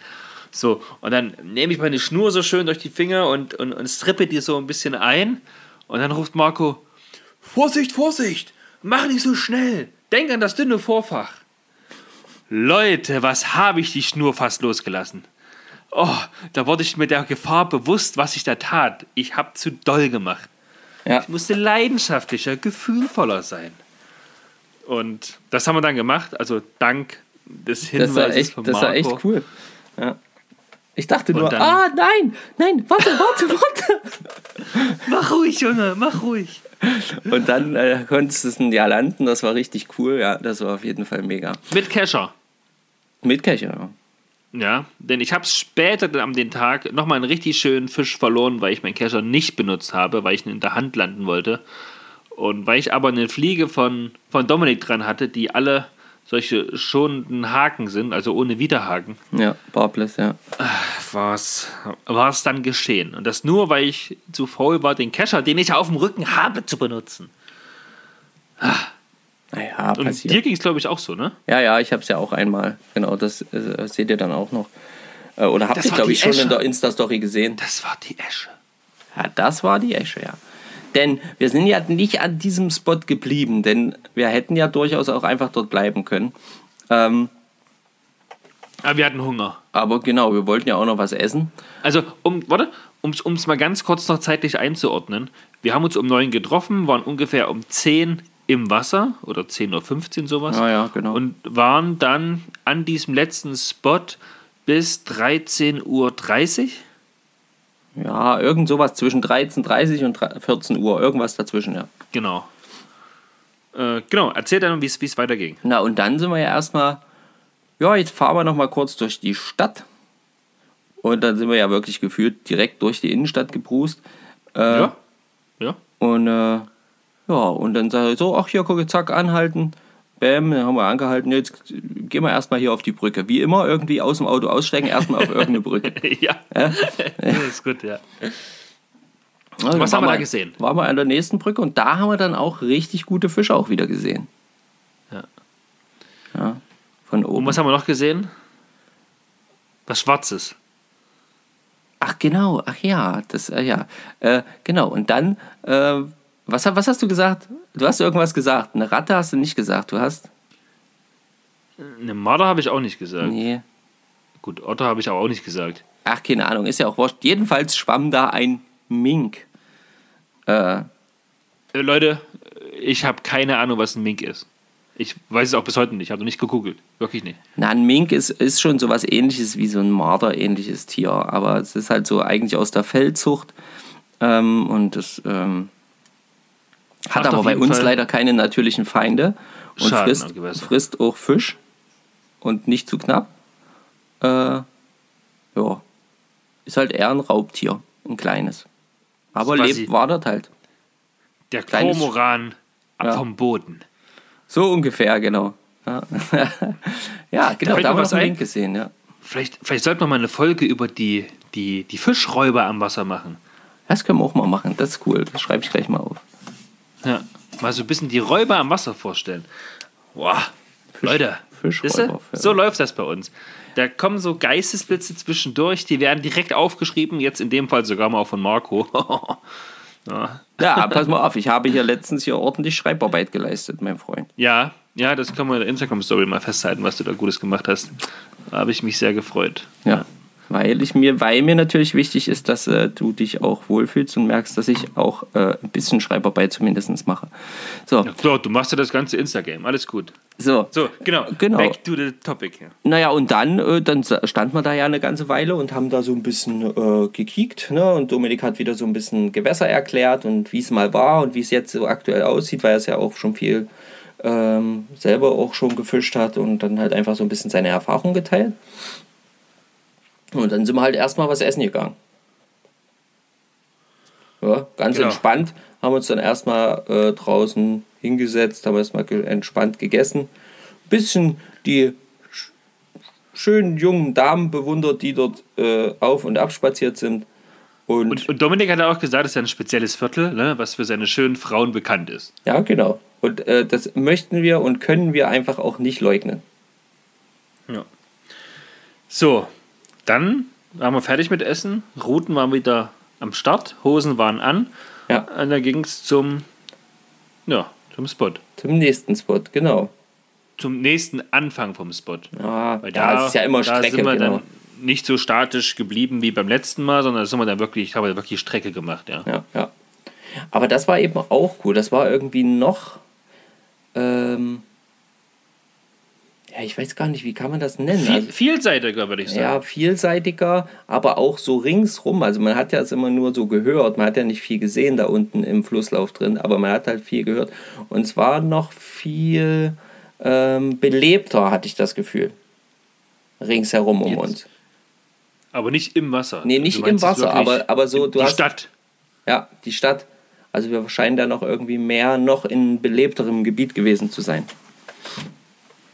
So, und dann nehme ich meine Schnur so schön durch die Finger und, und, und strippe die so ein bisschen ein. Und dann ruft Marco, Vorsicht, Vorsicht, mach nicht so schnell. Denk an das dünne Vorfach. Leute, was habe ich die Schnur fast losgelassen? Oh, da wurde ich mir der Gefahr bewusst, was ich da tat. Ich habe zu doll gemacht. Ja, Ich musste leidenschaftlicher, gefühlvoller sein. Und das haben wir dann gemacht. Also dank des das Hinweises war echt, von das Marco. war echt cool. Ja. Ich dachte nur, dann- ah nein, nein, warte, warte, warte. [LAUGHS] Mach ruhig, Junge, mach ruhig. Und dann äh, konntest du es ja landen, das war richtig cool, ja, das war auf jeden Fall mega. Mit Kescher. Mit Kescher. Ja, denn ich habe später dann am den Tag nochmal einen richtig schönen Fisch verloren, weil ich meinen Kescher nicht benutzt habe, weil ich ihn in der Hand landen wollte. Und weil ich aber eine Fliege von, von Dominik dran hatte, die alle solche schonenden Haken sind, also ohne Widerhaken, Ja, Barbless, ja. war es dann geschehen. Und das nur, weil ich zu faul war, den Kescher, den ich auf dem Rücken habe, zu benutzen. Naja, Und passiert. dir ging es, glaube ich, auch so, ne? Ja, ja, ich habe es ja auch einmal. Genau, das äh, seht ihr dann auch noch. Äh, oder habt ihr, glaube ich, schon Esche. in der Insta-Story gesehen. Das war die Esche. Ja, das war die Esche, ja. Denn wir sind ja nicht an diesem Spot geblieben, denn wir hätten ja durchaus auch einfach dort bleiben können. Ähm, Aber wir hatten Hunger. aber genau, wir wollten ja auch noch was essen. Also, um, warte, um es mal ganz kurz noch zeitlich einzuordnen. Wir haben uns um 9 getroffen, waren ungefähr um 10 im Wasser oder 10.15 Uhr sowas. Ja, ja, genau. Und waren dann an diesem letzten Spot bis 13.30 Uhr. Ja, irgend sowas zwischen 13.30 und 14 Uhr, irgendwas dazwischen, ja. Genau. Äh, genau, erzähl dann, wie es weiterging. Na, und dann sind wir ja erstmal, ja, jetzt fahren wir noch mal kurz durch die Stadt. Und dann sind wir ja wirklich gefühlt direkt durch die Innenstadt gebrust. Äh, Ja. Ja. Und äh, ja, und dann sage ich so, ach hier, gucke, zack, anhalten. Bäm, dann haben wir angehalten. Jetzt gehen wir erstmal hier auf die Brücke. Wie immer, irgendwie aus dem Auto aussteigen, erstmal auf irgendeine Brücke. [LAUGHS] ja. Das ist gut, ja. Also Was haben wir da gesehen? Waren wir an der nächsten Brücke und da haben wir dann auch richtig gute Fische auch wieder gesehen. Ja. Ja, von oben. Und was haben wir noch gesehen? Was Schwarzes. Ach genau, ach ja, das, äh, ja, äh, genau. Und dann, äh, was, was hast du gesagt? Du hast irgendwas gesagt. Eine Ratte hast du nicht gesagt. Du hast, Eine Marder habe ich auch nicht gesagt. nee, Gut, Otter habe ich aber auch nicht gesagt. ach keine Ahnung, ist ja auch wurscht. Jedenfalls schwamm da ein Mink. Äh, Äh, Leute, ich habe keine Ahnung, was ein Mink ist. Ich weiß es auch bis heute nicht. Ich habe noch nicht gegoogelt. Wirklich nicht. na, ein Mink ist, ist schon sowas ähnliches wie so ein Marder-ähnliches Tier, aber es ist halt so eigentlich aus der Feldzucht. Ähm, und das ähm, hat Macht aber bei uns Fall leider keine natürlichen Feinde und frisst, frisst auch Fisch und nicht zu knapp. Äh, ja, ist halt eher ein Raubtier, ein kleines. Aber lebt, wadert halt. Der Kleines- Kormoran Ja. vom Boden. So ungefähr, genau. Ja, [LAUGHS] ja genau, da haben wir einen ein. Link gesehen, ja. Vielleicht, vielleicht sollten wir mal eine Folge über die, die, die Fischräuber am Wasser machen. Das können wir auch mal machen, das ist cool, das schreibe ich gleich mal auf. Ja. Mal so ein bisschen die Räuber am Wasser vorstellen. Boah, Leute, Fischräuber, so läuft das bei uns. Da kommen so Geistesblitze zwischendurch, die werden direkt aufgeschrieben, jetzt in dem Fall sogar mal von Marco. [LAUGHS] ja. Ja, pass mal auf, ich habe hier letztens hier ordentlich Schreibarbeit geleistet, mein Freund. ja, ja, das kann man in der Instagram-Story mal festhalten, was du da Gutes gemacht hast. Da habe ich mich sehr gefreut. Ja. Weil ich mir, weil mir natürlich wichtig ist, dass äh, du dich auch wohlfühlst und merkst, dass ich auch äh, ein bisschen Schreibarbeit zumindest mache. So, Ja, klar, du machst ja das ganze Instagram, alles gut. so. So, genau. Genau. Back to the topic. Ja. Naja, und dann, äh, dann standen wir da ja eine ganze Weile und haben da so ein bisschen äh, gekiekt. Ne? Und Dominik hat wieder so ein bisschen Gewässer erklärt und wie es mal war und wie es jetzt so aktuell aussieht, weil er es ja auch schon viel ähm, selber auch schon gefischt hat und dann halt einfach so ein bisschen seine Erfahrung geteilt. Und dann sind wir halt erstmal was essen gegangen. Ja, ganz Genau. entspannt. Haben uns dann erstmal äh, draußen hingesetzt, haben erstmal ge entspannt gegessen. Bisschen die sch schönen jungen Damen bewundert, die dort äh, auf und ab spaziert sind. Und, Und, und Dominik hat auch gesagt, es ist ein spezielles Viertel, ne, was für seine schönen Frauen bekannt ist. ja, genau. Und äh, das möchten wir und können wir einfach auch nicht leugnen. Ja. So, dann waren wir fertig mit Essen. Routen waren wieder am Start, Hosen waren an. Ja. Und dann ging es zum, ja, zum Spot. Zum nächsten Spot, genau. Zum nächsten Anfang vom Spot. Ah, Weil ja, es ist ja immer da Strecke, sind wir genau. dann nicht so statisch geblieben wie beim letzten Mal, sondern da sind wir dann wirklich, haben wir wirklich Strecke gemacht, ja. Ja, ja. Aber das war eben auch cool. Das war irgendwie noch. Ähm, ja, ich weiß gar nicht, wie kann man das nennen? Viel, Also, vielseitiger, würde ich sagen. ja, vielseitiger, aber auch so ringsrum. Also man hat ja es immer nur so gehört. Man hat ja nicht viel gesehen da unten im Flusslauf drin, aber man hat halt viel gehört. Und es war noch viel ähm, belebter, hatte ich das Gefühl. Ringsherum um Jetzt. uns. Aber nicht im Wasser. Nee, nicht im meinst Wasser, aber, aber so, du die hast. Stadt. Ja, die Stadt. Also wir scheinen da noch irgendwie mehr noch in belebterem Gebiet gewesen zu sein.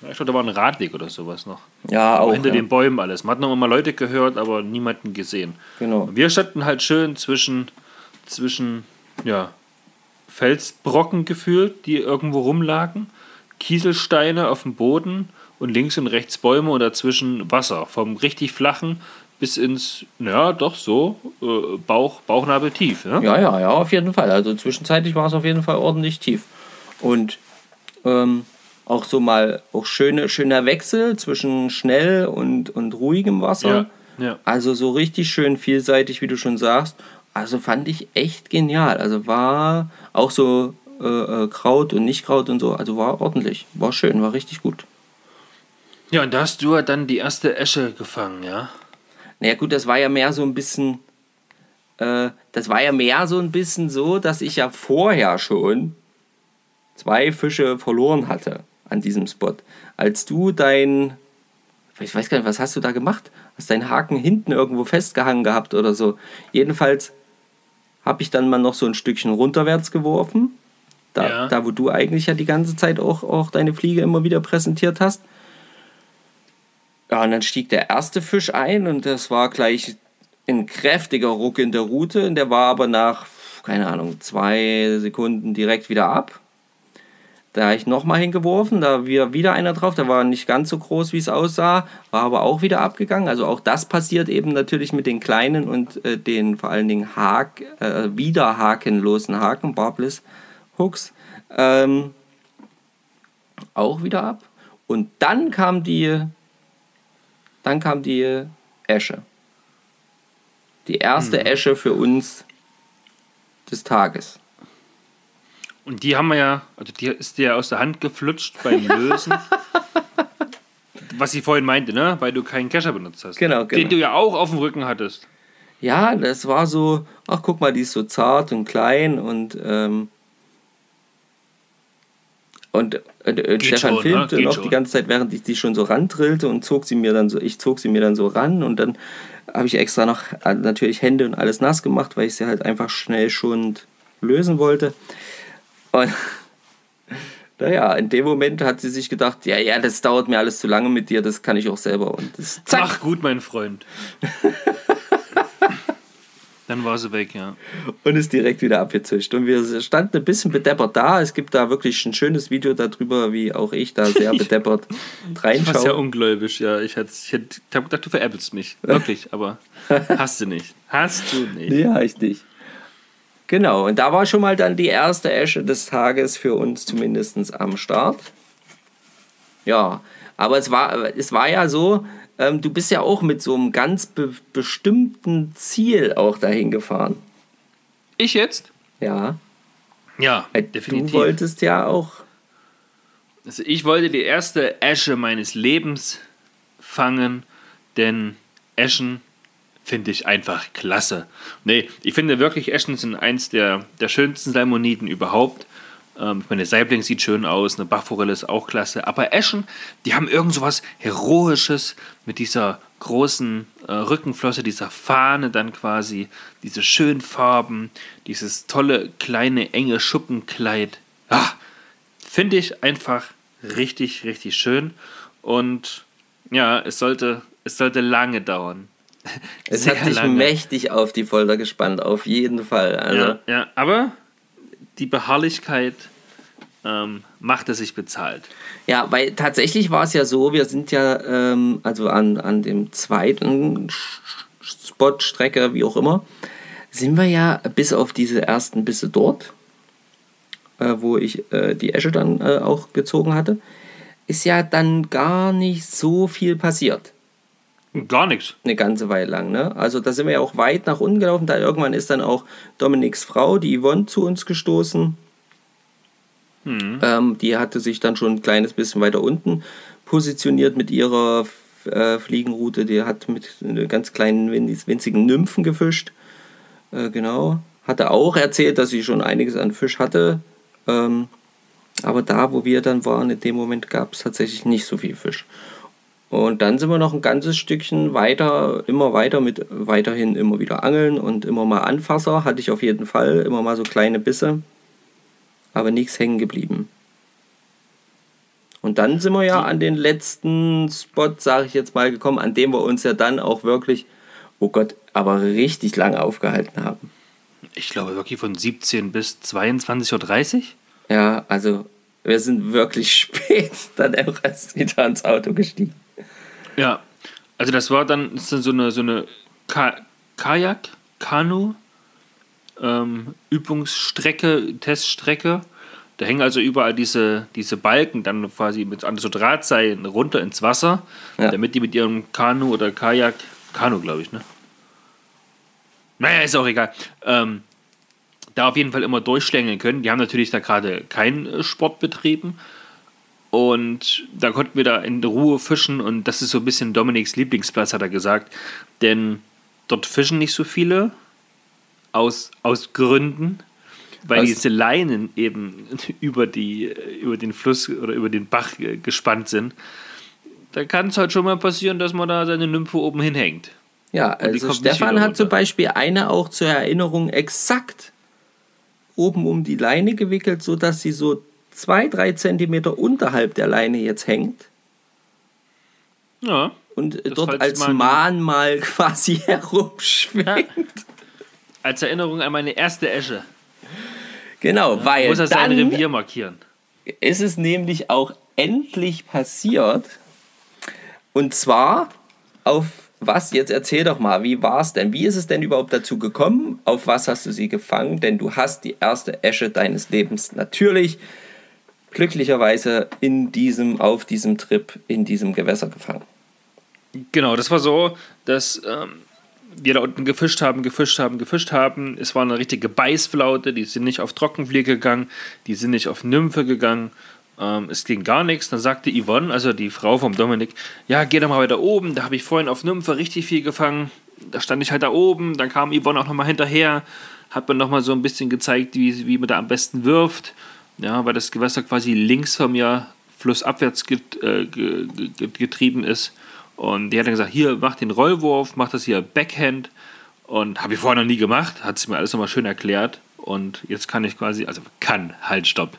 Ich glaube, da war ein Radweg oder sowas noch. Ja, Aber auch. hinter ja. den Bäumen alles. Man hat noch mal Leute gehört, aber niemanden gesehen. Genau. Und wir standen halt schön zwischen, zwischen ja, Felsbrocken gefühlt, die irgendwo rumlagen. Kieselsteine auf dem Boden und links und rechts Bäume und dazwischen Wasser. Vom richtig flachen bis ins, ja, doch so, äh, Bauch, Bauchnabel tief. Ja? Ja, ja, ja, auf jeden Fall. Also zwischenzeitlich war es auf jeden Fall ordentlich tief. Und ähm, auch so mal auch schöne, schöner Wechsel zwischen schnell und, und ruhigem Wasser. Ja, ja. Also so richtig schön vielseitig, wie du schon sagst. Also fand ich echt genial. Also war auch so äh, äh, Kraut und Nicht-Kraut und so. Also war ordentlich. War schön, war richtig gut. Ja, und da hast du dann die erste Esche gefangen, ja? Naja gut, das war ja mehr so ein bisschen, äh, das war ja mehr so ein bisschen so, dass ich ja vorher schon zwei Fische verloren hatte an diesem Spot. Als du dein, ich weiß gar nicht, was hast du da gemacht? Hast deinen Haken hinten irgendwo festgehangen gehabt oder so. Jedenfalls habe ich dann mal noch so ein Stückchen runterwärts geworfen. Da, Ja. da wo du eigentlich ja die ganze Zeit auch, auch deine Fliege immer wieder präsentiert hast. Ja, und dann stieg der erste Fisch ein und das war gleich ein kräftiger Ruck in der Route. Und der war aber nach, keine Ahnung, zwei Sekunden direkt wieder ab. Da habe ich nochmal hingeworfen, da war wieder einer drauf, der war nicht ganz so groß, wie es aussah, war aber auch wieder abgegangen. Also auch das passiert eben natürlich mit den kleinen und äh, den vor allen Dingen Hak, äh, wieder hakenlosen Haken, Barbless Hooks, ähm, auch wieder ab. Und dann kam die, dann kam die Esche. Die erste Esche für uns des Tages. Und die haben wir ja, also die ist dir aus der Hand geflutscht beim Lösen. [LAUGHS] Was ich vorhin meinte, ne? Weil du keinen Kescher benutzt hast. Genau, genau. Den du ja auch auf dem Rücken hattest. Ja, das war so, ach guck mal, die ist so zart und klein und ähm, und, und, und Stefan schon, filmte ne? Noch schon. die ganze Zeit, während ich die schon so randrillte und zog sie mir dann so, ich zog sie mir dann so ran und dann habe ich extra noch äh, natürlich Hände und alles nass gemacht, weil ich sie halt einfach schnell schon lösen wollte. Und [LAUGHS] naja, in dem Moment hat sie sich gedacht, ja, ja, das dauert mir alles zu lange mit dir, das kann ich auch selber. Und das, zack, Mach gut, mein Freund. [LAUGHS] Dann war sie weg, ja. und ist direkt wieder abgezischt. Und wir standen ein bisschen bedeppert da. Es gibt da wirklich ein schönes Video darüber, wie auch ich da sehr [LAUGHS] bedeppert Ich war sehr reinschaue. ungläubig, ja. Ich, hätte- ich, hätte- ich habe gedacht, du veräppelst mich. Wirklich, aber hast du nicht. Hast du nicht. Ja, ich nicht. Genau, und da war schon mal dann die erste Esche des Tages für uns zumindest am Start. Ja, aber es war, es war ja so, ähm, du bist ja auch mit so einem ganz be bestimmten Ziel auch dahin gefahren. Ich jetzt? Ja, Ja, weil definitiv. du wolltest ja auch. Also ich wollte die erste Esche meines Lebens fangen, denn Eschen finde ich einfach klasse. Nee, ich finde wirklich, Eschen sind eins der, der schönsten Salmoniden überhaupt. Ähm, ich meine, Saibling sieht schön aus, eine Bachforelle ist auch klasse, aber Eschen, die haben irgend so was Heroisches mit dieser großen äh, Rückenflosse, dieser Fahne dann quasi, diese schönen Farben, dieses tolle, kleine, enge Schuppenkleid. Ah, finde ich einfach richtig, richtig schön. Und ja, es sollte, es sollte lange dauern. Es hat dich lange. mächtig auf die Folter gespannt, auf jeden Fall. Also, Ja, ja, aber die Beharrlichkeit ähm, macht es sich bezahlt. Ja, weil tatsächlich war es ja so, wir sind ja ähm, also an, an dem zweiten Spot, Strecke, wie auch immer, sind wir ja bis auf diese ersten Bisse dort, äh, wo ich äh, die Esche dann äh, auch gezogen hatte, ist ja dann gar nicht so viel passiert. Gar nichts. Eine ganze Weile lang. Ne? Also da sind wir ja auch weit nach unten gelaufen. Da irgendwann ist dann auch Dominiks Frau, die Yvonne, zu uns gestoßen. Ähm, die hatte sich dann schon ein kleines bisschen weiter unten positioniert mit ihrer äh, Fliegenroute. Die hat mit ganz kleinen, winz- winzigen Nymphen gefischt. Äh, genau. Hatte auch erzählt, dass sie schon einiges an Fisch hatte. Ähm, aber da, wo wir dann waren, in dem Moment gab es tatsächlich nicht so viel Fisch. Und dann sind wir noch ein ganzes Stückchen weiter, immer weiter mit weiterhin immer wieder Angeln und immer mal Anfasser. Hatte ich auf jeden Fall, immer mal so kleine Bisse. Aber nichts hängen geblieben. Und dann sind wir ja an den letzten Spot, sage ich jetzt mal, gekommen, an dem wir uns ja dann auch wirklich, oh Gott, aber richtig lange aufgehalten haben. Ich glaube wirklich von 17 bis 22.30 Uhr. Ja, also wir sind wirklich [LAUGHS] spät dann auch erst wieder ins Auto gestiegen. Ja, also das war dann so eine, so eine Ka Kajak, Kanu, ähm, Übungsstrecke, Teststrecke. Da hängen also überall diese, diese Balken dann quasi mit so Drahtseilen runter ins Wasser, Ja. damit die mit ihrem Kanu oder Kajak, Kanu glaube ich, ne? Naja, ist auch egal. Ähm, da auf jeden Fall immer durchschlängeln können. Die haben natürlich da gerade keinen äh, Sport betrieben. Und da konnten wir da in Ruhe fischen und das ist so ein bisschen Dominiks Lieblingsplatz, hat er gesagt. Denn dort fischen nicht so viele aus, aus Gründen, weil Aus- diese Leinen eben [LAUGHS] über, die, über den Fluss oder über den Bach gespannt sind. Da kann es halt schon mal passieren, dass man da seine Nymphe oben hinhängt. Ja, also Stefan hat zum. Beispiel eine auch zur Erinnerung exakt oben um die Leine gewickelt, sodass sie so zwei, drei Zentimeter unterhalb der Leine jetzt hängt Ja. und äh, dort als Mahnmal [LAUGHS] quasi herumschwingt. Als Erinnerung an meine erste Esche. Genau, weil Muss er sein Revier markieren. ist es nämlich auch endlich passiert. Und zwar auf was? Jetzt erzähl doch mal, wie war es denn? Wie ist es denn überhaupt dazu gekommen? Auf was hast du sie gefangen? Denn du hast die erste Esche deines Lebens natürlich glücklicherweise in diesem, auf diesem Trip in diesem Gewässer gefangen. Genau, das war so, dass ähm, wir da unten gefischt haben, gefischt haben, gefischt haben. Es war eine richtige Beißflaute, die sind nicht auf Trockenfliege gegangen, die sind nicht auf Nymphe gegangen. Ähm, es ging gar nichts. Dann sagte Yvonne, also die Frau vom Dominik, ja, geh doch mal weiter oben. Da habe ich vorhin auf Nymphe richtig viel gefangen. Da stand ich halt da oben. Dann kam Yvonne auch nochmal hinterher, hat mir nochmal so ein bisschen gezeigt, wie, wie man da am besten wirft. Ja, weil das Gewässer quasi links von mir flussabwärts get, äh, ge, ge, getrieben ist. Und die hat dann gesagt, hier, mach den Rollwurf, mach das hier Backhand. Und habe ich vorher noch nie gemacht, hat sie mir alles nochmal schön erklärt. Und jetzt kann ich quasi, also kann, halt, stopp.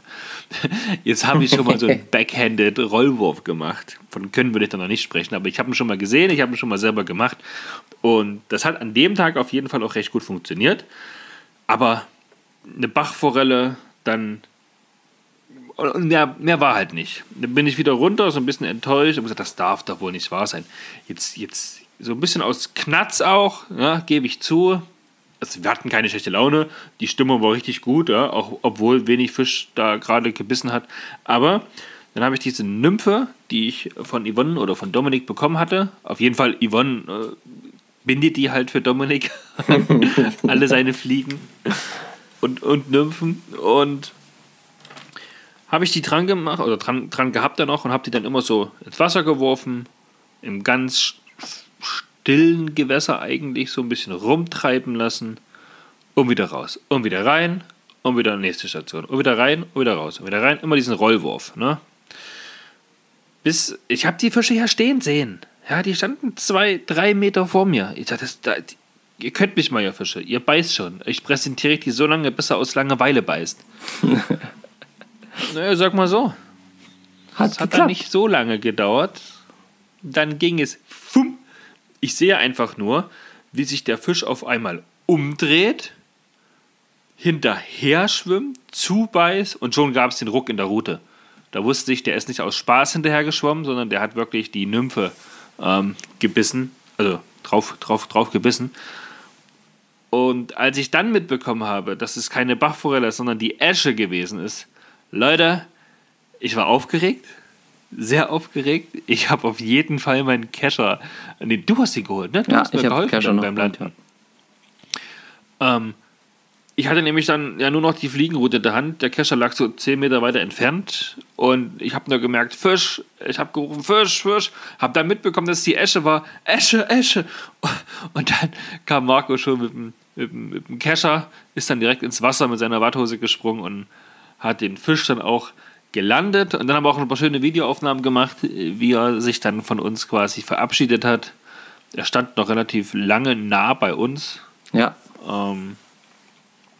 [LAUGHS] Jetzt habe ich schon mal so einen [LAUGHS] Backhanded Rollwurf gemacht. Von können würde ich da noch nicht sprechen, aber ich habe ihn schon mal gesehen, ich habe ihn schon mal selber gemacht. Und das hat an dem Tag auf jeden Fall auch recht gut funktioniert. Aber eine Bachforelle, dann und mehr, mehr war halt nicht. Dann bin ich wieder runter, so ein bisschen enttäuscht und gesagt, das darf doch wohl nicht wahr sein. Jetzt, jetzt so ein bisschen aus Knatz auch, ja, gebe ich zu. Also, wir hatten keine schlechte Laune, die Stimmung war richtig gut, ja, auch obwohl wenig Fisch da gerade gebissen hat. Aber dann habe ich diese Nymphe, die ich von Yvonne oder von Dominik bekommen hatte. Auf jeden Fall, Yvonne äh, bindet die halt für Dominik. [LAUGHS] Alle seine Fliegen und, und Nymphen. Und habe ich die dran gemacht oder dran, dran gehabt dann auch und habe die dann immer so ins Wasser geworfen, im ganz stillen Gewässer eigentlich so ein bisschen rumtreiben lassen und wieder raus und wieder rein und wieder nächste Station und wieder rein und wieder raus und wieder rein, immer diesen Rollwurf, ne? Bis ich habe die Fische ja stehen sehen. Ja, die standen zwei, drei Meter vor mir. Ich dachte, das, da, ihr könnt mich mal, ihr Fische. Ihr beißt schon. Ich präsentiere die so lange, bis er aus Langeweile beißt. [LAUGHS] naja, sag mal so. Hat Es hat dann nicht so lange gedauert. Dann ging es. Fum. Ich sehe einfach nur, wie sich der Fisch auf einmal umdreht, hinterher schwimmt, zubeißt und schon gab es den Ruck in der Route. Da wusste ich, der ist nicht aus Spaß hinterher geschwommen, sondern der hat wirklich die Nymphe ähm, gebissen, also drauf, drauf, drauf gebissen. Und als ich dann mitbekommen habe, dass es keine Bachforelle, sondern die Esche gewesen ist, Leute, ich war aufgeregt, sehr aufgeregt. Ich habe auf jeden Fall meinen Kescher. Nee, du hast ihn geholt, ne? Du Ja, hast mir ich habe geholfen Kescher beim geholt, Landen. Ähm, ich hatte nämlich dann ja nur noch die Fliegenroute in der Hand. Der Kescher lag so 10 Meter weiter entfernt. Und ich habe nur gemerkt, Fisch. Ich habe gerufen, Fisch, Fisch. Habe dann mitbekommen, dass es die Esche war. Esche, Esche. Und dann kam Marco schon mit dem, mit dem, mit dem Kescher, ist dann direkt ins Wasser mit seiner Watthose gesprungen und hat den Fisch dann auch gelandet. Und dann haben wir auch ein paar schöne Videoaufnahmen gemacht, wie er sich dann von uns quasi verabschiedet hat. Er stand noch relativ lange nah bei uns. Ja, Ähm,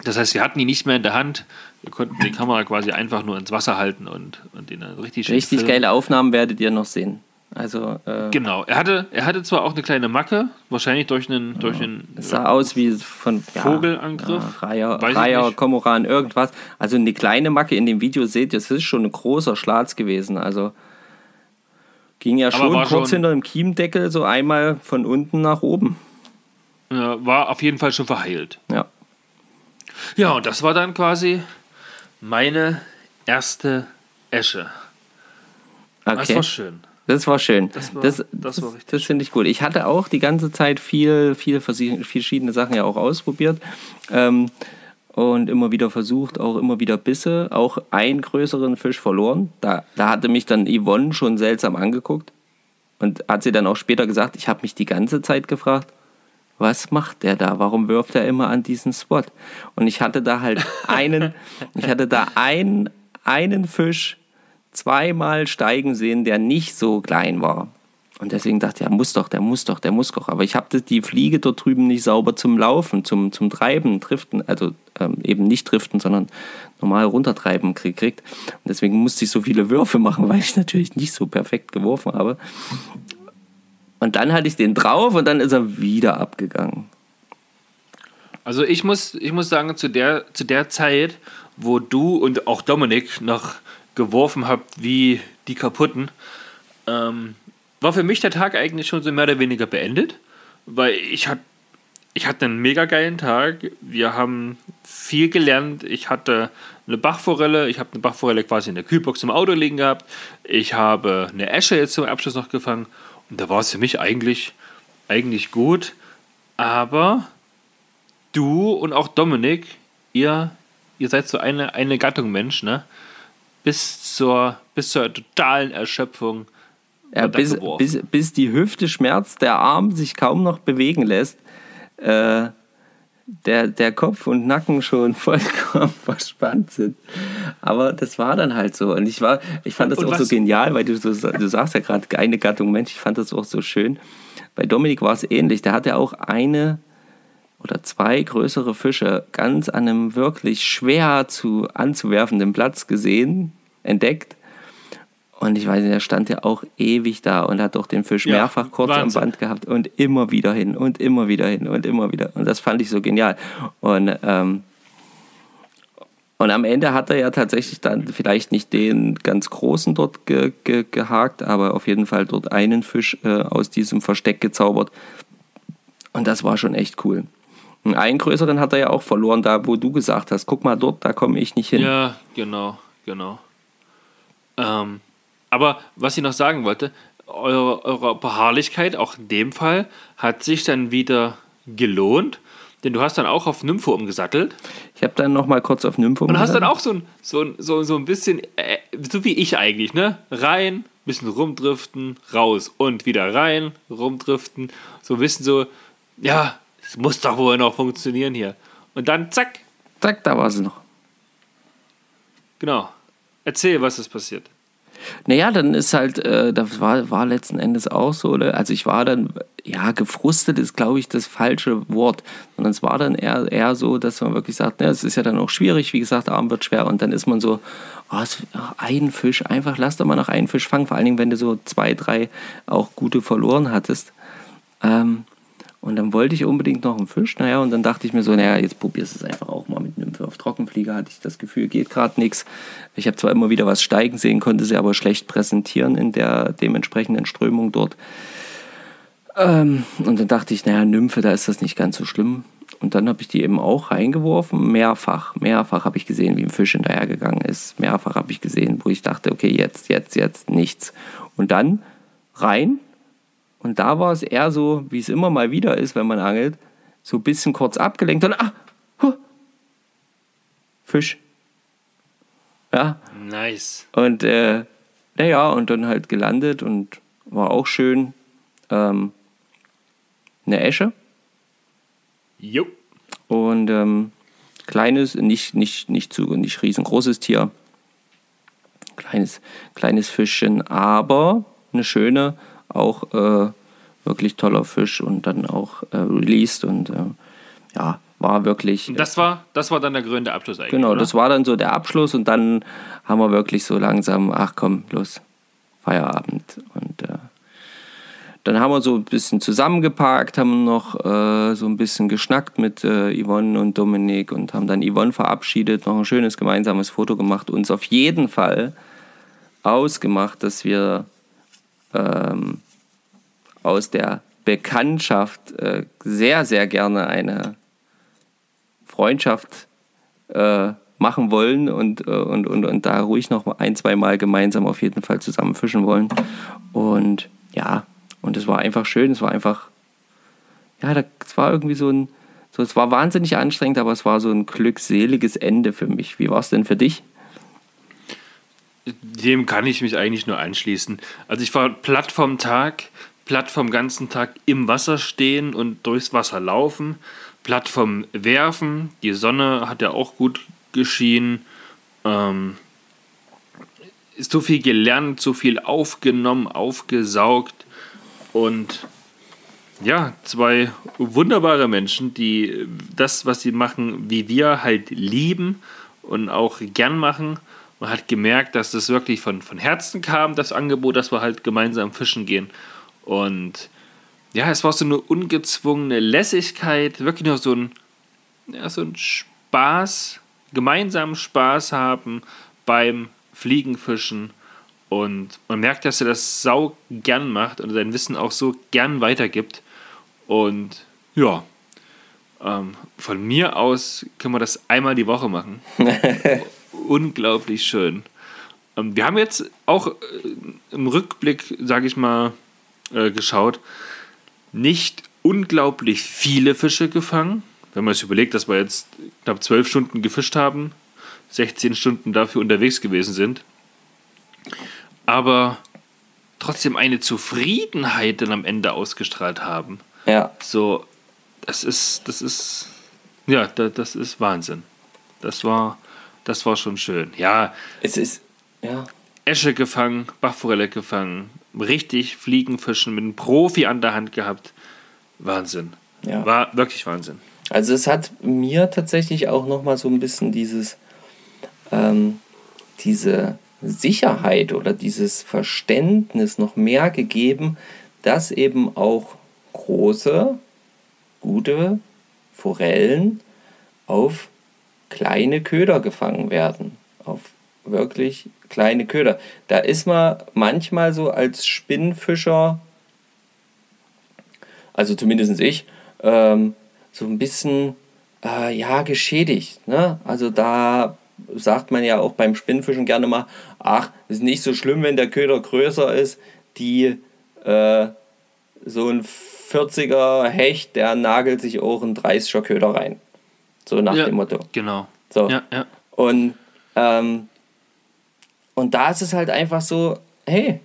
das heißt, wir hatten ihn nicht mehr in der Hand. Wir konnten die Kamera quasi einfach nur ins Wasser halten und, und ihn dann richtig schön richtig filmen. geile Aufnahmen werdet ihr noch sehen. Also, äh, Genau. Er hatte, er hatte zwar auch eine kleine Macke, wahrscheinlich durch einen, durch einen es sah aus wie von ja, Vogelangriff. Ja, Reiher, Reiher. Komoran, irgendwas. Also eine kleine Macke in dem Video seht ihr, das ist schon ein großer Schlatz gewesen. Also ging ja schon kurz schon- hinter dem Kiemdeckel so einmal von unten nach oben. war auf jeden Fall schon verheilt. Ja. Ja, und das war dann quasi meine erste Esche. Das Okay. war schön. Das war schön. Das war- das das das, das finde ich gut. Ich hatte auch die ganze Zeit viel, viel verschiedene Sachen ja auch ausprobiert. Ähm, und immer wieder versucht, auch immer wieder Bisse, auch einen größeren Fisch verloren. Da, da hatte mich dann Yvonne schon seltsam angeguckt und hat sie dann auch später gesagt, ich habe mich die ganze Zeit gefragt, was macht der da? Warum wirft er immer an diesen Spot? Und ich hatte da halt einen, [LAUGHS] ich hatte da einen, einen Fisch zweimal steigen sehen, der nicht so klein war. Und deswegen dachte ich, ja, muss doch, der muss doch, der muss doch. Aber ich habe die Fliege dort drüben nicht sauber zum Laufen, zum, zum Treiben, Driften, also ähm, eben nicht Driften, sondern normal runtertreiben gekriegt. Und deswegen musste ich so viele Würfe machen, [LAUGHS] weil ich natürlich nicht so perfekt geworfen habe. Und dann hatte ich den drauf und dann ist er wieder abgegangen. Also ich muss, ich muss sagen, zu der, zu der Zeit, wo du und auch Dominik noch geworfen habt wie die Kaputten, ähm, war für mich der Tag eigentlich schon so mehr oder weniger beendet, weil ich hatte ich hatte einen mega geilen Tag. Wir haben viel gelernt. Ich hatte eine Bachforelle. Ich habe eine Bachforelle quasi in der Kühlbox im Auto liegen gehabt. Ich habe eine Esche jetzt zum Abschluss noch gefangen. Und da war es für mich eigentlich, eigentlich gut. Aber du und auch Dominik, ihr, ihr seid so eine, eine Gattung Mensch, ne? Bis zur, bis zur totalen Erschöpfung. Ja, bis, bis, bis die Hüfte schmerzt, der Arm sich kaum noch bewegen lässt, äh, der, der Kopf und Nacken schon [LAUGHS] vollkommen verspannt sind. Aber das war dann halt so. Und ich, war, ich fand das Und auch so genial, weil du, so, du sagst ja gerade eine Gattung Mensch, ich fand das auch so schön. Bei Dominik war es ähnlich. Der hatte auch eine oder zwei größere Fische ganz an einem wirklich schwer zu anzuwerfenden Platz gesehen, entdeckt. Und ich weiß nicht, er stand ja auch ewig da und hat doch den Fisch Ja, mehrfach kurz am Wahnsinn. Band gehabt und immer wieder hin und immer wieder hin und immer wieder. Und das fand ich so genial. Und, ähm, und am Ende hat er ja tatsächlich dann vielleicht nicht den ganz großen dort ge ge gehakt, aber auf jeden Fall dort einen Fisch äh, aus diesem Versteck gezaubert. Und das war schon echt cool. Einen größeren hat er ja auch verloren, da wo du gesagt hast, guck mal dort, da komme ich nicht hin. Ja, genau, genau. Ähm, aber was ich noch sagen wollte, eure, eure Beharrlichkeit, auch in dem Fall, hat sich dann wieder gelohnt, denn du hast dann auch auf Nympho umgesattelt Ich habe dann noch mal kurz auf Nympho und hast dann umgesattelt. auch so ein, so ein, so, so ein bisschen, äh, so wie ich eigentlich, ne? Rein, bisschen rumdriften, raus und wieder rein, rumdriften. So ein bisschen so, ja, es muss doch wohl noch funktionieren hier. Und dann zack, Zack, da war sie noch. genau. Erzähl, was ist passiert. Naja, dann ist halt, äh, das war, war letzten Endes auch so, oder? also ich war dann, ja, gefrustet ist, glaube ich, das falsche Wort, sondern es war dann eher, eher so, dass man wirklich sagt, ne, es ist ja dann auch schwierig, wie gesagt, Arm wird schwer und dann ist man so, oh, ein Fisch, einfach lass doch mal noch einen Fisch fangen, vor allen Dingen, wenn du so zwei, drei auch gute verloren hattest. Ähm, und dann wollte ich unbedingt noch einen Fisch, naja, und dann dachte ich mir so, naja, jetzt probierst du es einfach auch mal mit Nymphe auf Trockenflieger, hatte ich das Gefühl, geht gerade nichts. Ich habe zwar immer wieder was steigen sehen, konnte sie aber schlecht präsentieren in der dementsprechenden Strömung dort. Ähm, und dann dachte ich, naja, Nymphe, da ist das nicht ganz so schlimm. Und dann habe ich die eben auch reingeworfen, mehrfach, mehrfach habe ich gesehen, wie ein Fisch hinterhergegangen ist. Mehrfach habe ich gesehen, wo ich dachte, okay, jetzt, jetzt, jetzt, nichts. Und dann rein, und da war es eher so, wie es immer mal wieder ist, wenn man angelt, so ein bisschen kurz abgelenkt und ah, huh, Fisch. Ja, Nice. und äh, naja, und dann halt gelandet und war auch schön. Ähm, eine Esche Jo. und ähm, kleines, nicht, nicht, nicht zu, nicht riesengroßes Tier. Kleines, kleines Fischchen, aber eine schöne, auch äh, wirklich toller Fisch und dann auch äh, released und äh, ja, war wirklich. Das war, das war dann der grüne Abschluss eigentlich. Genau, oder? das war dann so der Abschluss und dann haben wir wirklich so langsam, ach komm, los, Feierabend. Und äh, dann haben wir so ein bisschen zusammengeparkt, haben noch äh, so ein bisschen geschnackt mit äh, Yvonne und Dominik und haben dann Yvonne verabschiedet, noch ein schönes gemeinsames Foto gemacht, uns auf jeden Fall ausgemacht, dass wir ähm, aus der Bekanntschaft äh, sehr, sehr gerne eine Freundschaft äh, machen wollen und, äh, und, und, und da ruhig noch ein, zwei Mal gemeinsam auf jeden Fall zusammen fischen wollen. Und ja, und es war einfach schön, es war einfach, ja, es war irgendwie so ein, so, es war wahnsinnig anstrengend, aber es war so ein glückseliges Ende für mich. Wie war es denn für dich? Dem kann ich mich eigentlich nur anschließen. Also ich war platt vom Tag, platt vom ganzen Tag im Wasser stehen und durchs Wasser laufen, platt vom Werfen. Die Sonne hat ja auch gut geschienen. Ähm, so viel gelernt, so viel aufgenommen, aufgesaugt. Und ja, zwei wunderbare Menschen, die das, was sie machen, wie wir halt lieben und auch gern machen. Man hat gemerkt, dass das wirklich von, von Herzen kam, das Angebot, dass wir halt gemeinsam fischen gehen. Und ja, es war so eine ungezwungene Lässigkeit, wirklich nur so ein, ja, so ein Spaß, gemeinsamen Spaß haben beim Fliegenfischen und man merkt, dass er das sau gern macht und sein Wissen auch so gern weitergibt. Und ja, ähm, von mir aus können wir das einmal die Woche machen. [LAUGHS] Unglaublich schön. Ähm, wir haben jetzt auch äh, im Rückblick, sage ich mal, äh, geschaut, nicht unglaublich viele Fische gefangen. Wenn man sich überlegt, dass wir jetzt knapp zwölf Stunden gefischt haben, 16 Stunden dafür unterwegs gewesen sind aber trotzdem eine Zufriedenheit dann am Ende ausgestrahlt haben. Ja. So, das ist, das ist, ja, das ist Wahnsinn. Das war, das war schon schön. Ja. Es ist, ja. Esche gefangen, Bachforelle gefangen, richtig Fliegenfischen mit einem Profi an der Hand gehabt. Wahnsinn. Ja. War wirklich Wahnsinn. Also es hat mir tatsächlich auch nochmal so ein bisschen dieses, ähm, diese Sicherheit oder dieses Verständnis noch mehr gegeben, dass eben auch große, gute Forellen auf kleine Köder gefangen werden. Auf wirklich kleine Köder. Da ist man manchmal so als Spinnfischer, also zumindest ich, ähm, so ein bisschen äh, ja geschädigt. Ne? Also da sagt man ja auch beim Spinnfischen gerne mal, ach, ist nicht so schlimm, wenn der Köder größer ist. Die äh, so ein 40er Hecht, der nagelt sich auch einen 30er Köder rein. So nach ja, dem Motto. Genau. So. Ja, ja. Und, ähm, und da ist es halt einfach so, hey,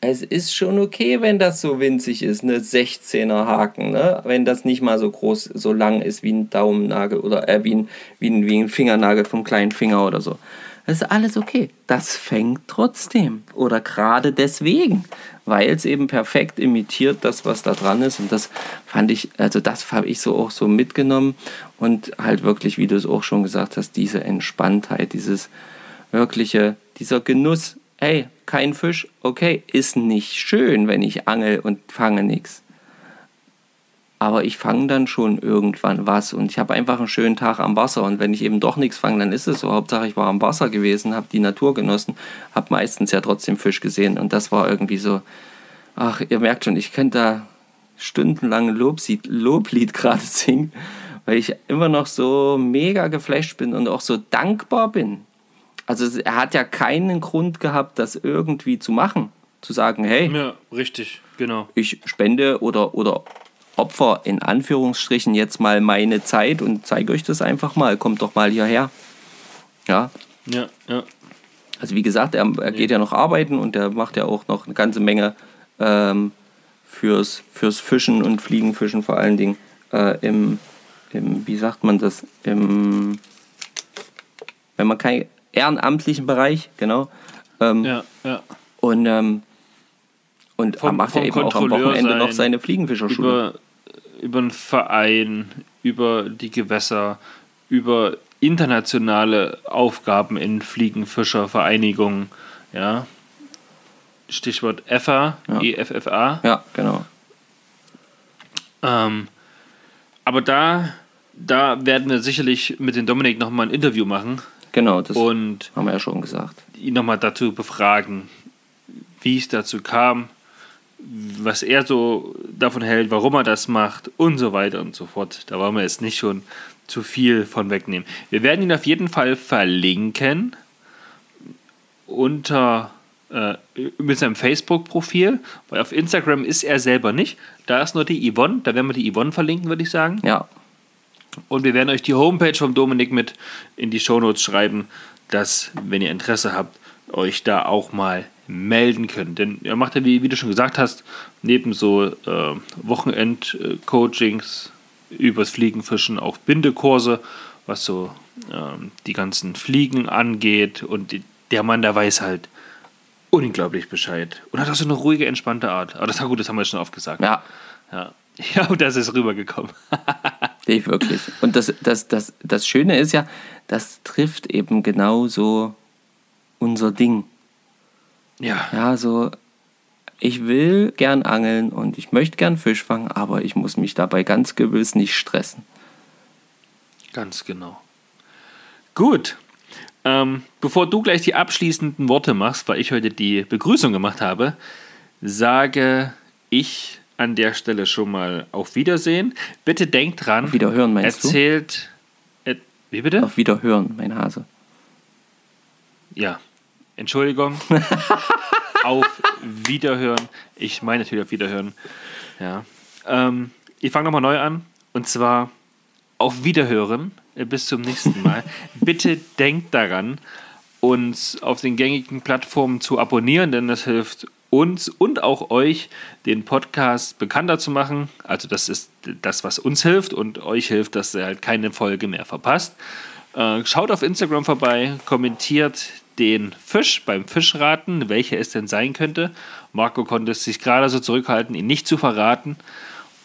es ist schon okay, wenn das so winzig ist, eine 16er Haken, ne? Wenn das nicht mal so groß, so lang ist wie ein Daumennagel oder äh, wie, ein, wie, ein, wie ein Fingernagel vom kleinen Finger oder so. Das ist alles okay. Das fängt trotzdem. Oder gerade deswegen. Weil es eben perfekt imitiert das, was da dran ist. Und das fand ich, also das habe ich so auch so mitgenommen. Und halt wirklich, wie du es auch schon gesagt hast, diese Entspanntheit, dieses wirkliche, dieser Genuss. Ey, kein Fisch, okay, ist nicht schön, wenn ich angel und fange nichts. Aber ich fange dann schon irgendwann was und ich habe einfach einen schönen Tag am Wasser. Und wenn ich eben doch nichts fange, dann ist es so. Hauptsache, ich war am Wasser gewesen, habe die Natur genossen, habe meistens ja trotzdem Fisch gesehen. Und das war irgendwie so, ach, ihr merkt schon, ich könnte da stundenlang Lobsied, Loblied gerade singen, weil ich immer noch so mega geflasht bin und auch so dankbar bin also er hat ja keinen Grund gehabt, das irgendwie zu machen. Zu sagen, hey, ja, richtig, genau. Ich spende oder, oder Opfer in Anführungsstrichen jetzt mal meine Zeit und zeige euch das einfach mal. Kommt doch mal hierher. Ja. Ja, ja. Also wie gesagt, er, er geht ja noch arbeiten und er macht ja auch noch eine ganze Menge ähm, fürs, fürs Fischen und Fliegenfischen vor allen Dingen äh, im, im, wie sagt man das, im, wenn man kein, ehrenamtlichen Bereich, genau. Ähm, ja, ja. Und, ähm, und vom, macht ja eben auch am Wochenende sein, noch seine Fliegenfischerschule. Über, einen Verein, über die Gewässer, über internationale Aufgaben in Fliegenfischervereinigungen, ja. Stichwort EFA, ja. EFFA. Ja, genau. Ähm, aber da, da werden wir sicherlich mit dem Dominik nochmal ein Interview machen. Genau, das und haben wir ja schon gesagt. Ihn nochmal dazu befragen, wie es dazu kam, was er so davon hält, warum er das macht und so weiter und so fort. Da wollen wir jetzt nicht schon zu viel von wegnehmen. Wir werden ihn auf jeden Fall verlinken unter äh, mit seinem Facebook-Profil, weil auf Instagram ist er selber nicht. Da ist nur die Yvonne, da werden wir die Yvonne verlinken, würde ich sagen. Ja. Und wir werden euch die Homepage vom Dominik mit in die Shownotes schreiben, dass, wenn ihr Interesse habt, euch da auch mal melden könnt. Denn er macht ja, wie, wie du schon gesagt hast, neben so äh, Wochenend-Coachings übers Fliegenfischen auch Bindekurse, was so ähm, die ganzen Fliegen angeht. Und die, der Mann, der weiß halt unglaublich Bescheid. Und hat auch so eine ruhige, entspannte Art. Aber das war gut, das haben wir schon oft gesagt. Ja. Ja, [LAUGHS] ja und das ist rübergekommen. [LAUGHS] Nicht wirklich. Und das, das, das, das Schöne ist ja, das trifft eben genau so unser Ding. Ja. Ja, so, ich will gern angeln und ich möchte gern Fisch fangen, aber ich muss mich dabei ganz gewiss nicht stressen. Ganz genau. Gut. Ähm, bevor du gleich die abschließenden Worte machst, weil ich heute die Begrüßung gemacht habe, sage ich an der Stelle schon mal auf Wiedersehen. Bitte denkt dran. Auf Wiederhören meinst erzählt, du? Er, wie bitte? Auf Wiederhören, mein Hase. Ja. Entschuldigung. [LAUGHS] auf Wiederhören. Ich meine natürlich auf Wiederhören. Ja. Ähm, ich fange nochmal neu an. Und zwar auf Wiederhören. Äh, bis zum nächsten Mal. [LAUGHS] Bitte denkt daran, uns auf den gängigen Plattformen zu abonnieren, denn das hilft uns und auch euch, den Podcast bekannter zu machen. Also das ist das, was uns hilft und euch hilft, dass ihr halt keine Folge mehr verpasst. Äh, schaut auf Instagram vorbei, kommentiert den Fisch beim Fischraten, welcher es denn sein könnte. Marco konnte sich gerade so zurückhalten, ihn nicht zu verraten.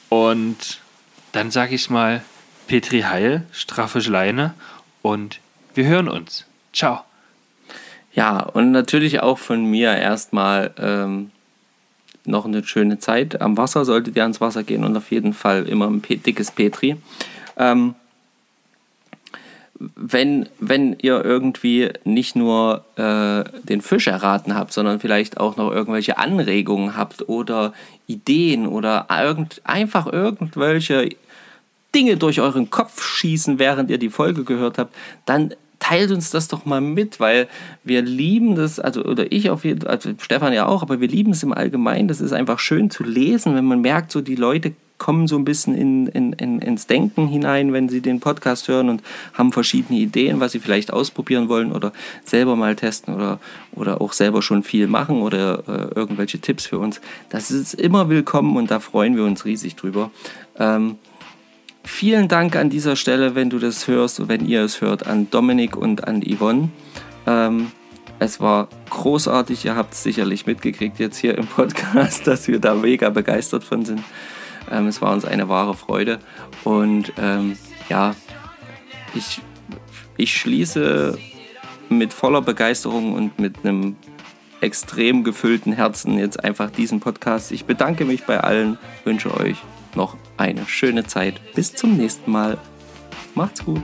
Und dann sage ich mal, Petri Heil, straffe Schleine und wir hören uns. Ciao. Ja, und natürlich auch von mir erstmal ähm, noch eine schöne Zeit am Wasser. Solltet ihr ans Wasser gehen und auf jeden Fall immer ein dickes Petri. Ähm, wenn, wenn ihr irgendwie nicht nur äh, den Fisch erraten habt, sondern vielleicht auch noch irgendwelche Anregungen habt oder Ideen oder irgend, einfach irgendwelche Dinge durch euren Kopf schießen, während ihr die Folge gehört habt, dann teilt uns das doch mal mit, weil wir lieben das, also oder ich auf jeden Fall, also Stefan ja auch, aber wir lieben es im Allgemeinen. Das ist einfach schön zu lesen, wenn man merkt, so die Leute kommen so ein bisschen in, in, in, ins Denken hinein, wenn sie den Podcast hören und haben verschiedene Ideen, was sie vielleicht ausprobieren wollen oder selber mal testen oder, oder auch selber schon viel machen oder äh, irgendwelche Tipps für uns. Das ist immer willkommen und da freuen wir uns riesig drüber. Ähm, vielen Dank an dieser Stelle, wenn du das hörst und wenn ihr es hört, an Dominik und an Yvonne. Ähm, es war großartig, ihr habt es sicherlich mitgekriegt jetzt hier im Podcast, [LAUGHS] dass wir da mega begeistert von sind. Ähm, es war uns eine wahre Freude. Und ähm, ja, ich, ich schließe mit voller Begeisterung und mit einem extrem gefüllten Herzen jetzt einfach diesen Podcast. Ich bedanke mich bei allen, wünsche euch noch eine schöne Zeit. Bis zum nächsten Mal. Macht's gut.